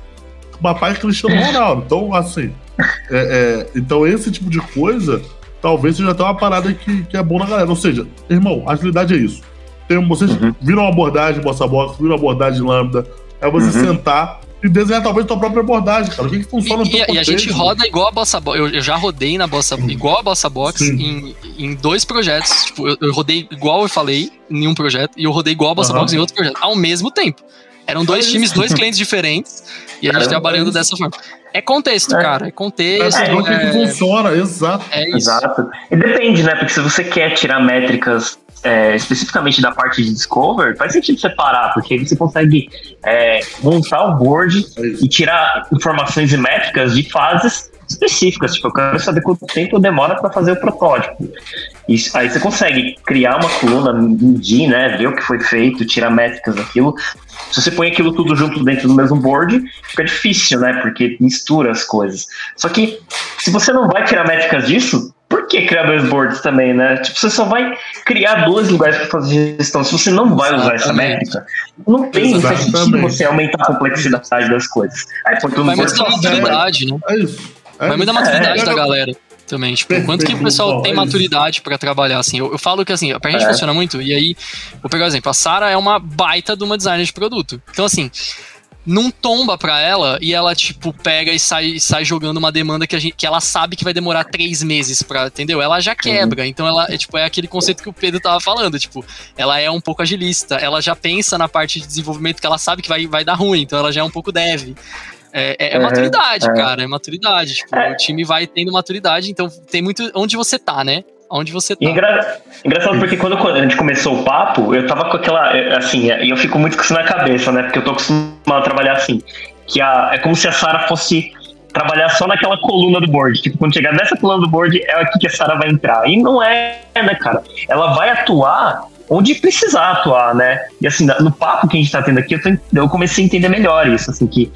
Speaker 4: o papai Cristiano Ronaldo. Então, assim, é, é, então esse tipo de coisa talvez seja até uma parada que, que é bom na galera. Ou seja, irmão, agilidade é isso. Tem, vocês uhum. viram uma abordagem Bossa Box, viram uma abordagem Lambda, é você uhum. sentar e desenhar talvez a tua própria abordagem, cara. O que, que funciona
Speaker 3: e, no teu e, e a gente roda igual a Bossa Box. Eu, eu, já rodei na Bossa igual a Bossa Box em, em dois projetos. Tipo, eu, eu, rodei igual eu falei em um projeto e eu rodei igual a Bossa uhum. Box em outro projeto, ao mesmo tempo. Eram dois times, dois clientes diferentes e a gente trabalhando dessa forma. É contexto, é. cara. É contexto. É,
Speaker 4: é, que funciona, exato.
Speaker 2: É isso. Exato. E depende, né? Porque se você quer tirar métricas é, especificamente da parte de Discover, faz sentido separar, porque aí você consegue é, montar o board e tirar informações e métricas de fases específicas. Tipo, eu quero saber quanto tempo demora para fazer o protótipo. Isso, aí você consegue criar uma coluna, medir, né? Ver o que foi feito, tirar métricas daquilo. Se você põe aquilo tudo junto dentro do mesmo board, fica difícil, né? Porque mistura as coisas. Só que se você não vai tirar métricas disso, por que criar dois boards também, né? Tipo, você só vai criar dois lugares para fazer gestão. Se você não vai usar essa métrica, não tem sentido você aumentar a complexidade das coisas. Aí põe tudo
Speaker 3: Vai mudar a maturidade, né? É isso. É Vai mudar a maturidade é, da galera também. Tipo, Perfeito, quanto que o pessoal tem é maturidade para trabalhar, assim. Eu, eu, falo que, assim, pra gente é. funciona muito, e aí, vou pegar um exemplo. A Sara é uma baita de uma designer de produto. Então, assim, não tomba pra ela e ela, tipo, pega e sai, sai jogando uma demanda que, a gente, que ela sabe que vai demorar três meses pra, entendeu? Ela já quebra. Uhum. Então ela, é, tipo, é aquele conceito que o Pedro tava falando, tipo, ela é um pouco agilista, ela já pensa na parte de desenvolvimento que ela sabe que vai, vai dar ruim, então ela já é um pouco dev. É, é, é maturidade, é. cara, é maturidade. Tipo, é. o time vai tendo maturidade, então tem muito onde você tá, né? onde você tá.
Speaker 2: Engra... Engraçado porque quando a gente começou o papo, eu tava com aquela. Assim, e eu fico muito com isso na cabeça, né? Porque eu tô acostumado a trabalhar assim. Que a, é como se a Sara fosse trabalhar só naquela coluna do board. Tipo, quando chegar nessa coluna do board, é aqui que a Sara vai entrar. E não é, né, cara? Ela vai atuar onde precisar atuar, né? E assim, no papo que a gente tá tendo aqui, eu, tô, eu comecei a entender melhor isso, assim, que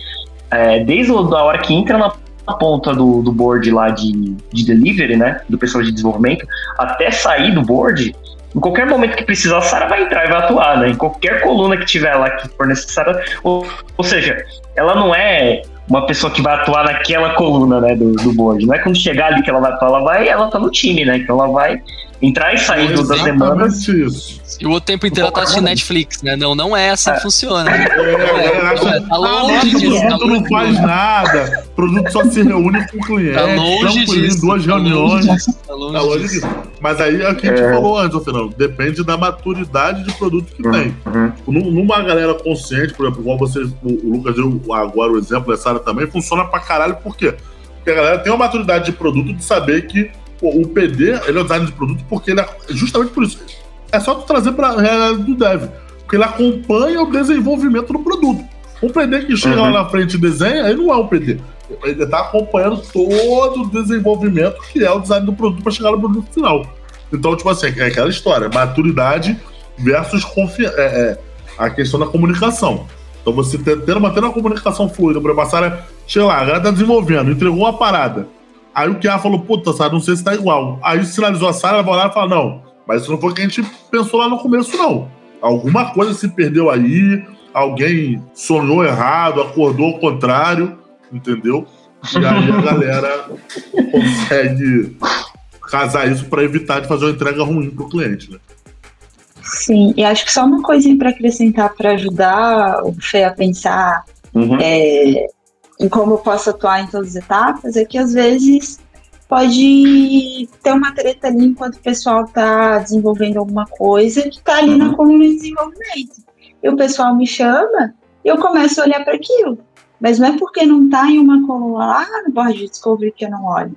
Speaker 2: é, desde a hora que entra na ponta do, do board lá de, de delivery, né, do pessoal de desenvolvimento, até sair do board, em qualquer momento que precisar, a Sara vai entrar e vai atuar, né? Em qualquer coluna que tiver lá que for necessária. Ou, ou seja, ela não é uma pessoa que vai atuar naquela coluna, né, do, do board. Não é quando chegar ali que ela vai atuar, ela vai, ela tá no time, né? Então ela vai entrar e sair é das demandas.
Speaker 3: Isso. E o tempo inteiro tá assistindo Netflix, né? Não, não é assim é. que funciona. Né? É, é,
Speaker 4: é, tá longe disso. O produto não faz nada. O produto só se reúne com o cliente. Tá
Speaker 3: longe disso.
Speaker 4: duas tá reuniões. Longe tá longe, tá longe disso. Mas aí é o que a gente é. falou antes, Fernando. Depende da maturidade de produto que uhum. tem. Uhum. Numa galera consciente, por exemplo, igual vocês, o Lucas deu agora o exemplo, essa área também, funciona pra caralho, por quê? Porque a galera tem uma maturidade de produto de saber que o PD, ele é o design de produto porque ele é justamente por isso. É só tu trazer para é, do dev, porque ele acompanha o desenvolvimento do produto. Um PD que chega uhum. lá na frente e desenha, ele não é um PD. Ele está acompanhando todo o desenvolvimento que é o design do produto para chegar no produto final. Então, tipo assim, é aquela história, maturidade versus confiança. É, é, a questão da comunicação. Então, você tendo, mantendo a comunicação fluida, para passar, sei lá, a galera tá desenvolvendo, entregou uma parada. Aí o Kia falou, puta, Sara, não sei se tá igual. Aí sinalizou a Sara, ela vai lá e fala, não, mas isso não foi o que a gente pensou lá no começo, não. Alguma coisa se perdeu aí, alguém sonhou errado, acordou ao contrário, entendeu? E aí a galera consegue casar isso para evitar de fazer uma entrega ruim pro cliente, né?
Speaker 5: Sim, e acho que só uma coisinha para acrescentar para ajudar o Fê a pensar uhum. é, em como eu posso atuar em todas as etapas, é que às vezes pode ter uma treta ali enquanto o pessoal está desenvolvendo alguma coisa que está ali uhum. na coluna de desenvolvimento. E o pessoal me chama e eu começo a olhar para aquilo. Mas não é porque não está em uma coluna lá no board de discovery que eu não olho.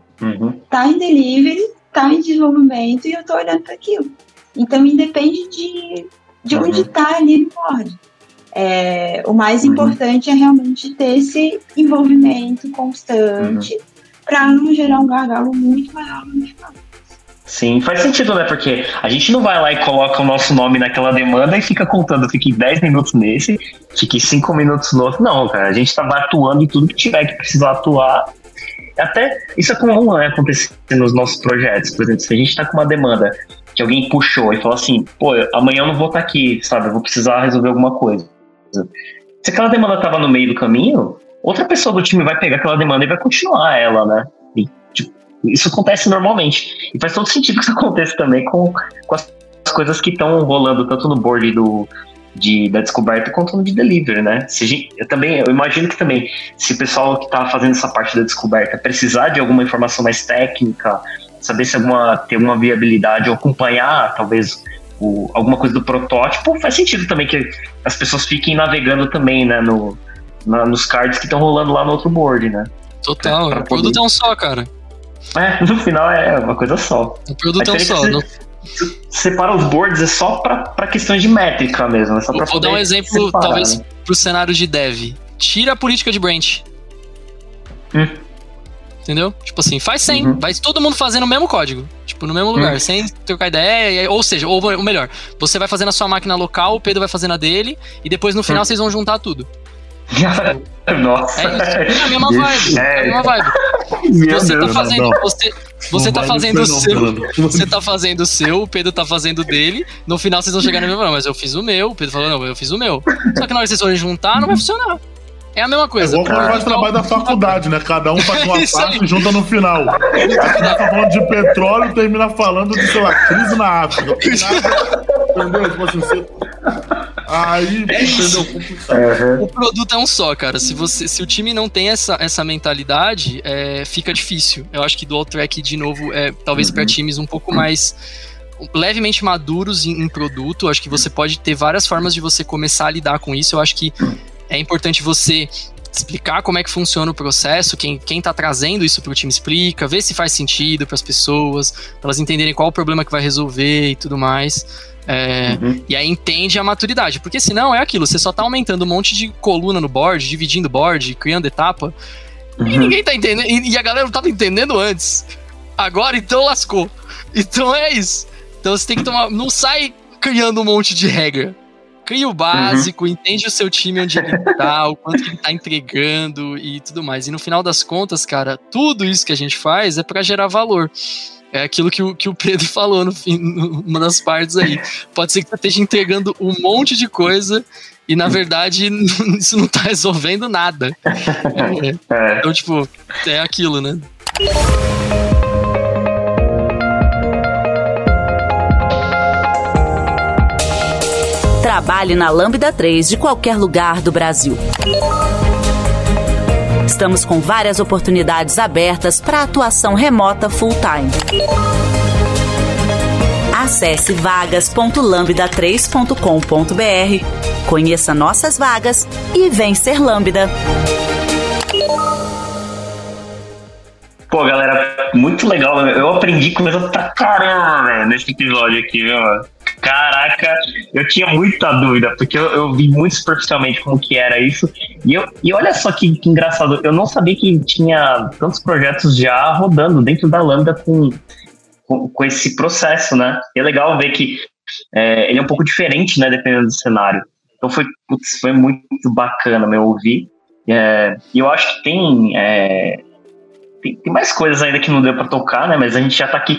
Speaker 5: Está uhum. em delivery, está em desenvolvimento e eu estou olhando para aquilo. Então, independe de, de uhum. onde está ali no board. É, o mais uhum. importante é realmente ter esse envolvimento constante uhum. para não gerar um gargalo muito maior no final.
Speaker 2: Sim, faz sentido, né? Porque a gente não vai lá e coloca o nosso nome naquela demanda e fica contando, fique 10 minutos nesse, fique 5 minutos no outro. Não, cara, a gente tá atuando em tudo que tiver que precisar atuar. Até isso é comum né, acontecer nos nossos projetos. Por exemplo, se a gente tá com uma demanda que alguém puxou e falou assim, pô, amanhã eu não vou estar tá aqui, sabe? Eu vou precisar resolver alguma coisa. Se aquela demanda estava no meio do caminho, outra pessoa do time vai pegar aquela demanda e vai continuar ela, né? E, tipo, isso acontece normalmente. E faz todo sentido que isso aconteça também com, com as coisas que estão rolando tanto no board do, de, da descoberta quanto no de delivery, né? Se eu também, eu imagino que também, se o pessoal que está fazendo essa parte da descoberta precisar de alguma informação mais técnica, saber se alguma, tem alguma viabilidade ou acompanhar, talvez, o, alguma coisa do protótipo, faz sentido também que as pessoas fiquem navegando também, né, no, na, nos cards que estão rolando lá no outro board, né?
Speaker 3: Total, pra, pra o produto é um só, cara.
Speaker 2: É, no final é uma coisa só.
Speaker 3: O produto é um só. Não...
Speaker 2: Separa os boards é só para questões de métrica mesmo. É só
Speaker 3: vou, vou dar um exemplo, separar, talvez, né? pro cenário de dev. Tira a política de branch. Hum. Entendeu? Tipo assim, faz sem. Uhum. Vai todo mundo fazendo o mesmo código. Tipo, no mesmo lugar, uhum. sem trocar ideia. Ou seja, ou, ou melhor, você vai fazer na sua máquina local, o Pedro vai fazer na dele, e depois no final uhum. vocês vão juntar tudo.
Speaker 2: Nossa.
Speaker 3: É, é, a mesma vibe. É, a mesma vibe. Você tá Deus, tá fazendo. Não. Você, você tá fazendo o seu. Você tá fazendo o seu, o Pedro tá fazendo o dele. No final vocês vão chegar no mesmo. Não, mas eu fiz o meu. O Pedro falou, não, eu fiz o meu. Só que na hora que vocês forem juntar, não vai funcionar. É a mesma coisa.
Speaker 4: É igual quando faz o trabalho da faculdade, né? Cada um faz uma parte e junta no final. Começa falando de petróleo e termina falando de, sei lá, crise na África. Entendeu? Tipo assim, você... Aí, é entendeu?
Speaker 3: O produto é um só, cara. Se, você, se o time não tem essa, essa mentalidade, é, fica difícil. Eu acho que dual track, de novo, é talvez uhum. para times um pouco mais levemente maduros em, em produto. Eu acho que você pode ter várias formas de você começar a lidar com isso. Eu acho que é importante você explicar como é que funciona o processo, quem, quem tá trazendo isso para o time explica, ver se faz sentido para as pessoas, para elas entenderem qual o problema que vai resolver e tudo mais. É, uhum. E aí entende a maturidade, porque senão é aquilo, você só tá aumentando um monte de coluna no board, dividindo board, criando etapa, uhum. e ninguém tá entendendo, e, e a galera não tava entendendo antes. Agora então lascou. Então é isso. Então você tem que tomar. Não sai criando um monte de regra. Cria o básico, uhum. entende o seu time onde ele tá, o quanto ele tá entregando e tudo mais. E no final das contas, cara, tudo isso que a gente faz é para gerar valor. É aquilo que o, que o Pedro falou no fim, numa das partes aí. Pode ser que você esteja entregando um monte de coisa e na verdade isso não tá resolvendo nada. É, é. Então, tipo, é aquilo, né?
Speaker 1: Trabalhe na Lambda 3 de qualquer lugar do Brasil. Estamos com várias oportunidades abertas para atuação remota full-time. Acesse vagas.lambda3.com.br, conheça nossas vagas e vem ser Lambda.
Speaker 2: Pô, galera, muito legal. Eu aprendi coisa pra caramba, velho, nesse episódio aqui, viu, mano? Caraca, eu tinha muita dúvida, porque eu, eu, vi muito superficialmente como que era isso. E, eu, e olha só que, que, engraçado, eu não sabia que tinha tantos projetos já rodando dentro da Lambda com, com, com esse processo, né? E é legal ver que é, ele é um pouco diferente, né, dependendo do cenário. Então foi, putz, foi muito bacana meu ouvir. É, e eu acho que tem, é, tem, tem, mais coisas ainda que não deu para tocar, né? Mas a gente já tá aqui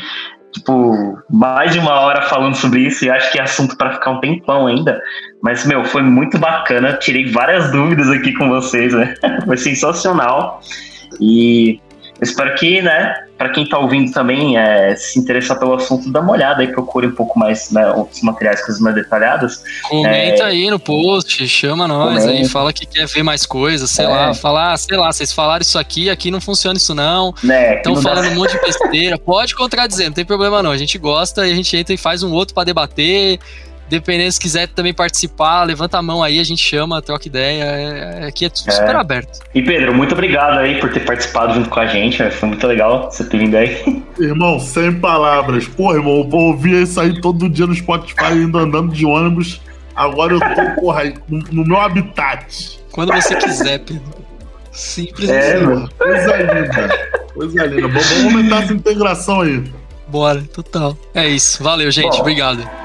Speaker 2: tipo, mais de uma hora falando sobre isso e acho que é assunto para ficar um tempão ainda. Mas, meu, foi muito bacana. Tirei várias dúvidas aqui com vocês, né? foi sensacional. E espero que, né, para quem está ouvindo também, é, se interessar pelo assunto, dá uma olhada e procure um pouco mais, né, outros materiais, coisas mais detalhadas.
Speaker 3: Comenta é, aí no post, chama nós comenta. aí, fala que quer ver mais coisas, sei é. lá, falar, ah, sei lá, vocês falaram isso aqui, aqui não funciona isso não, estão né, falando dá... um monte de besteira, pode contradizer, não tem problema não, a gente gosta e a gente entra e faz um outro para debater, Dependendo, se quiser também participar, levanta a mão aí, a gente chama, troca ideia. É, é, aqui é tudo é. super aberto.
Speaker 2: E Pedro, muito obrigado aí por ter participado junto com a gente. Foi muito legal você ter vindo aí.
Speaker 4: Irmão, sem palavras. Pô, irmão, vou ouvir isso aí todo dia no Spotify, indo andando de ônibus. Agora eu tô, porra, aí, no meu habitat.
Speaker 3: Quando você quiser, Pedro. Simples
Speaker 4: é, assim. Mano. Coisa linda. Coisa linda. Vamos aumentar essa integração aí.
Speaker 3: Bora, total. É isso. Valeu, gente. Bom. Obrigado.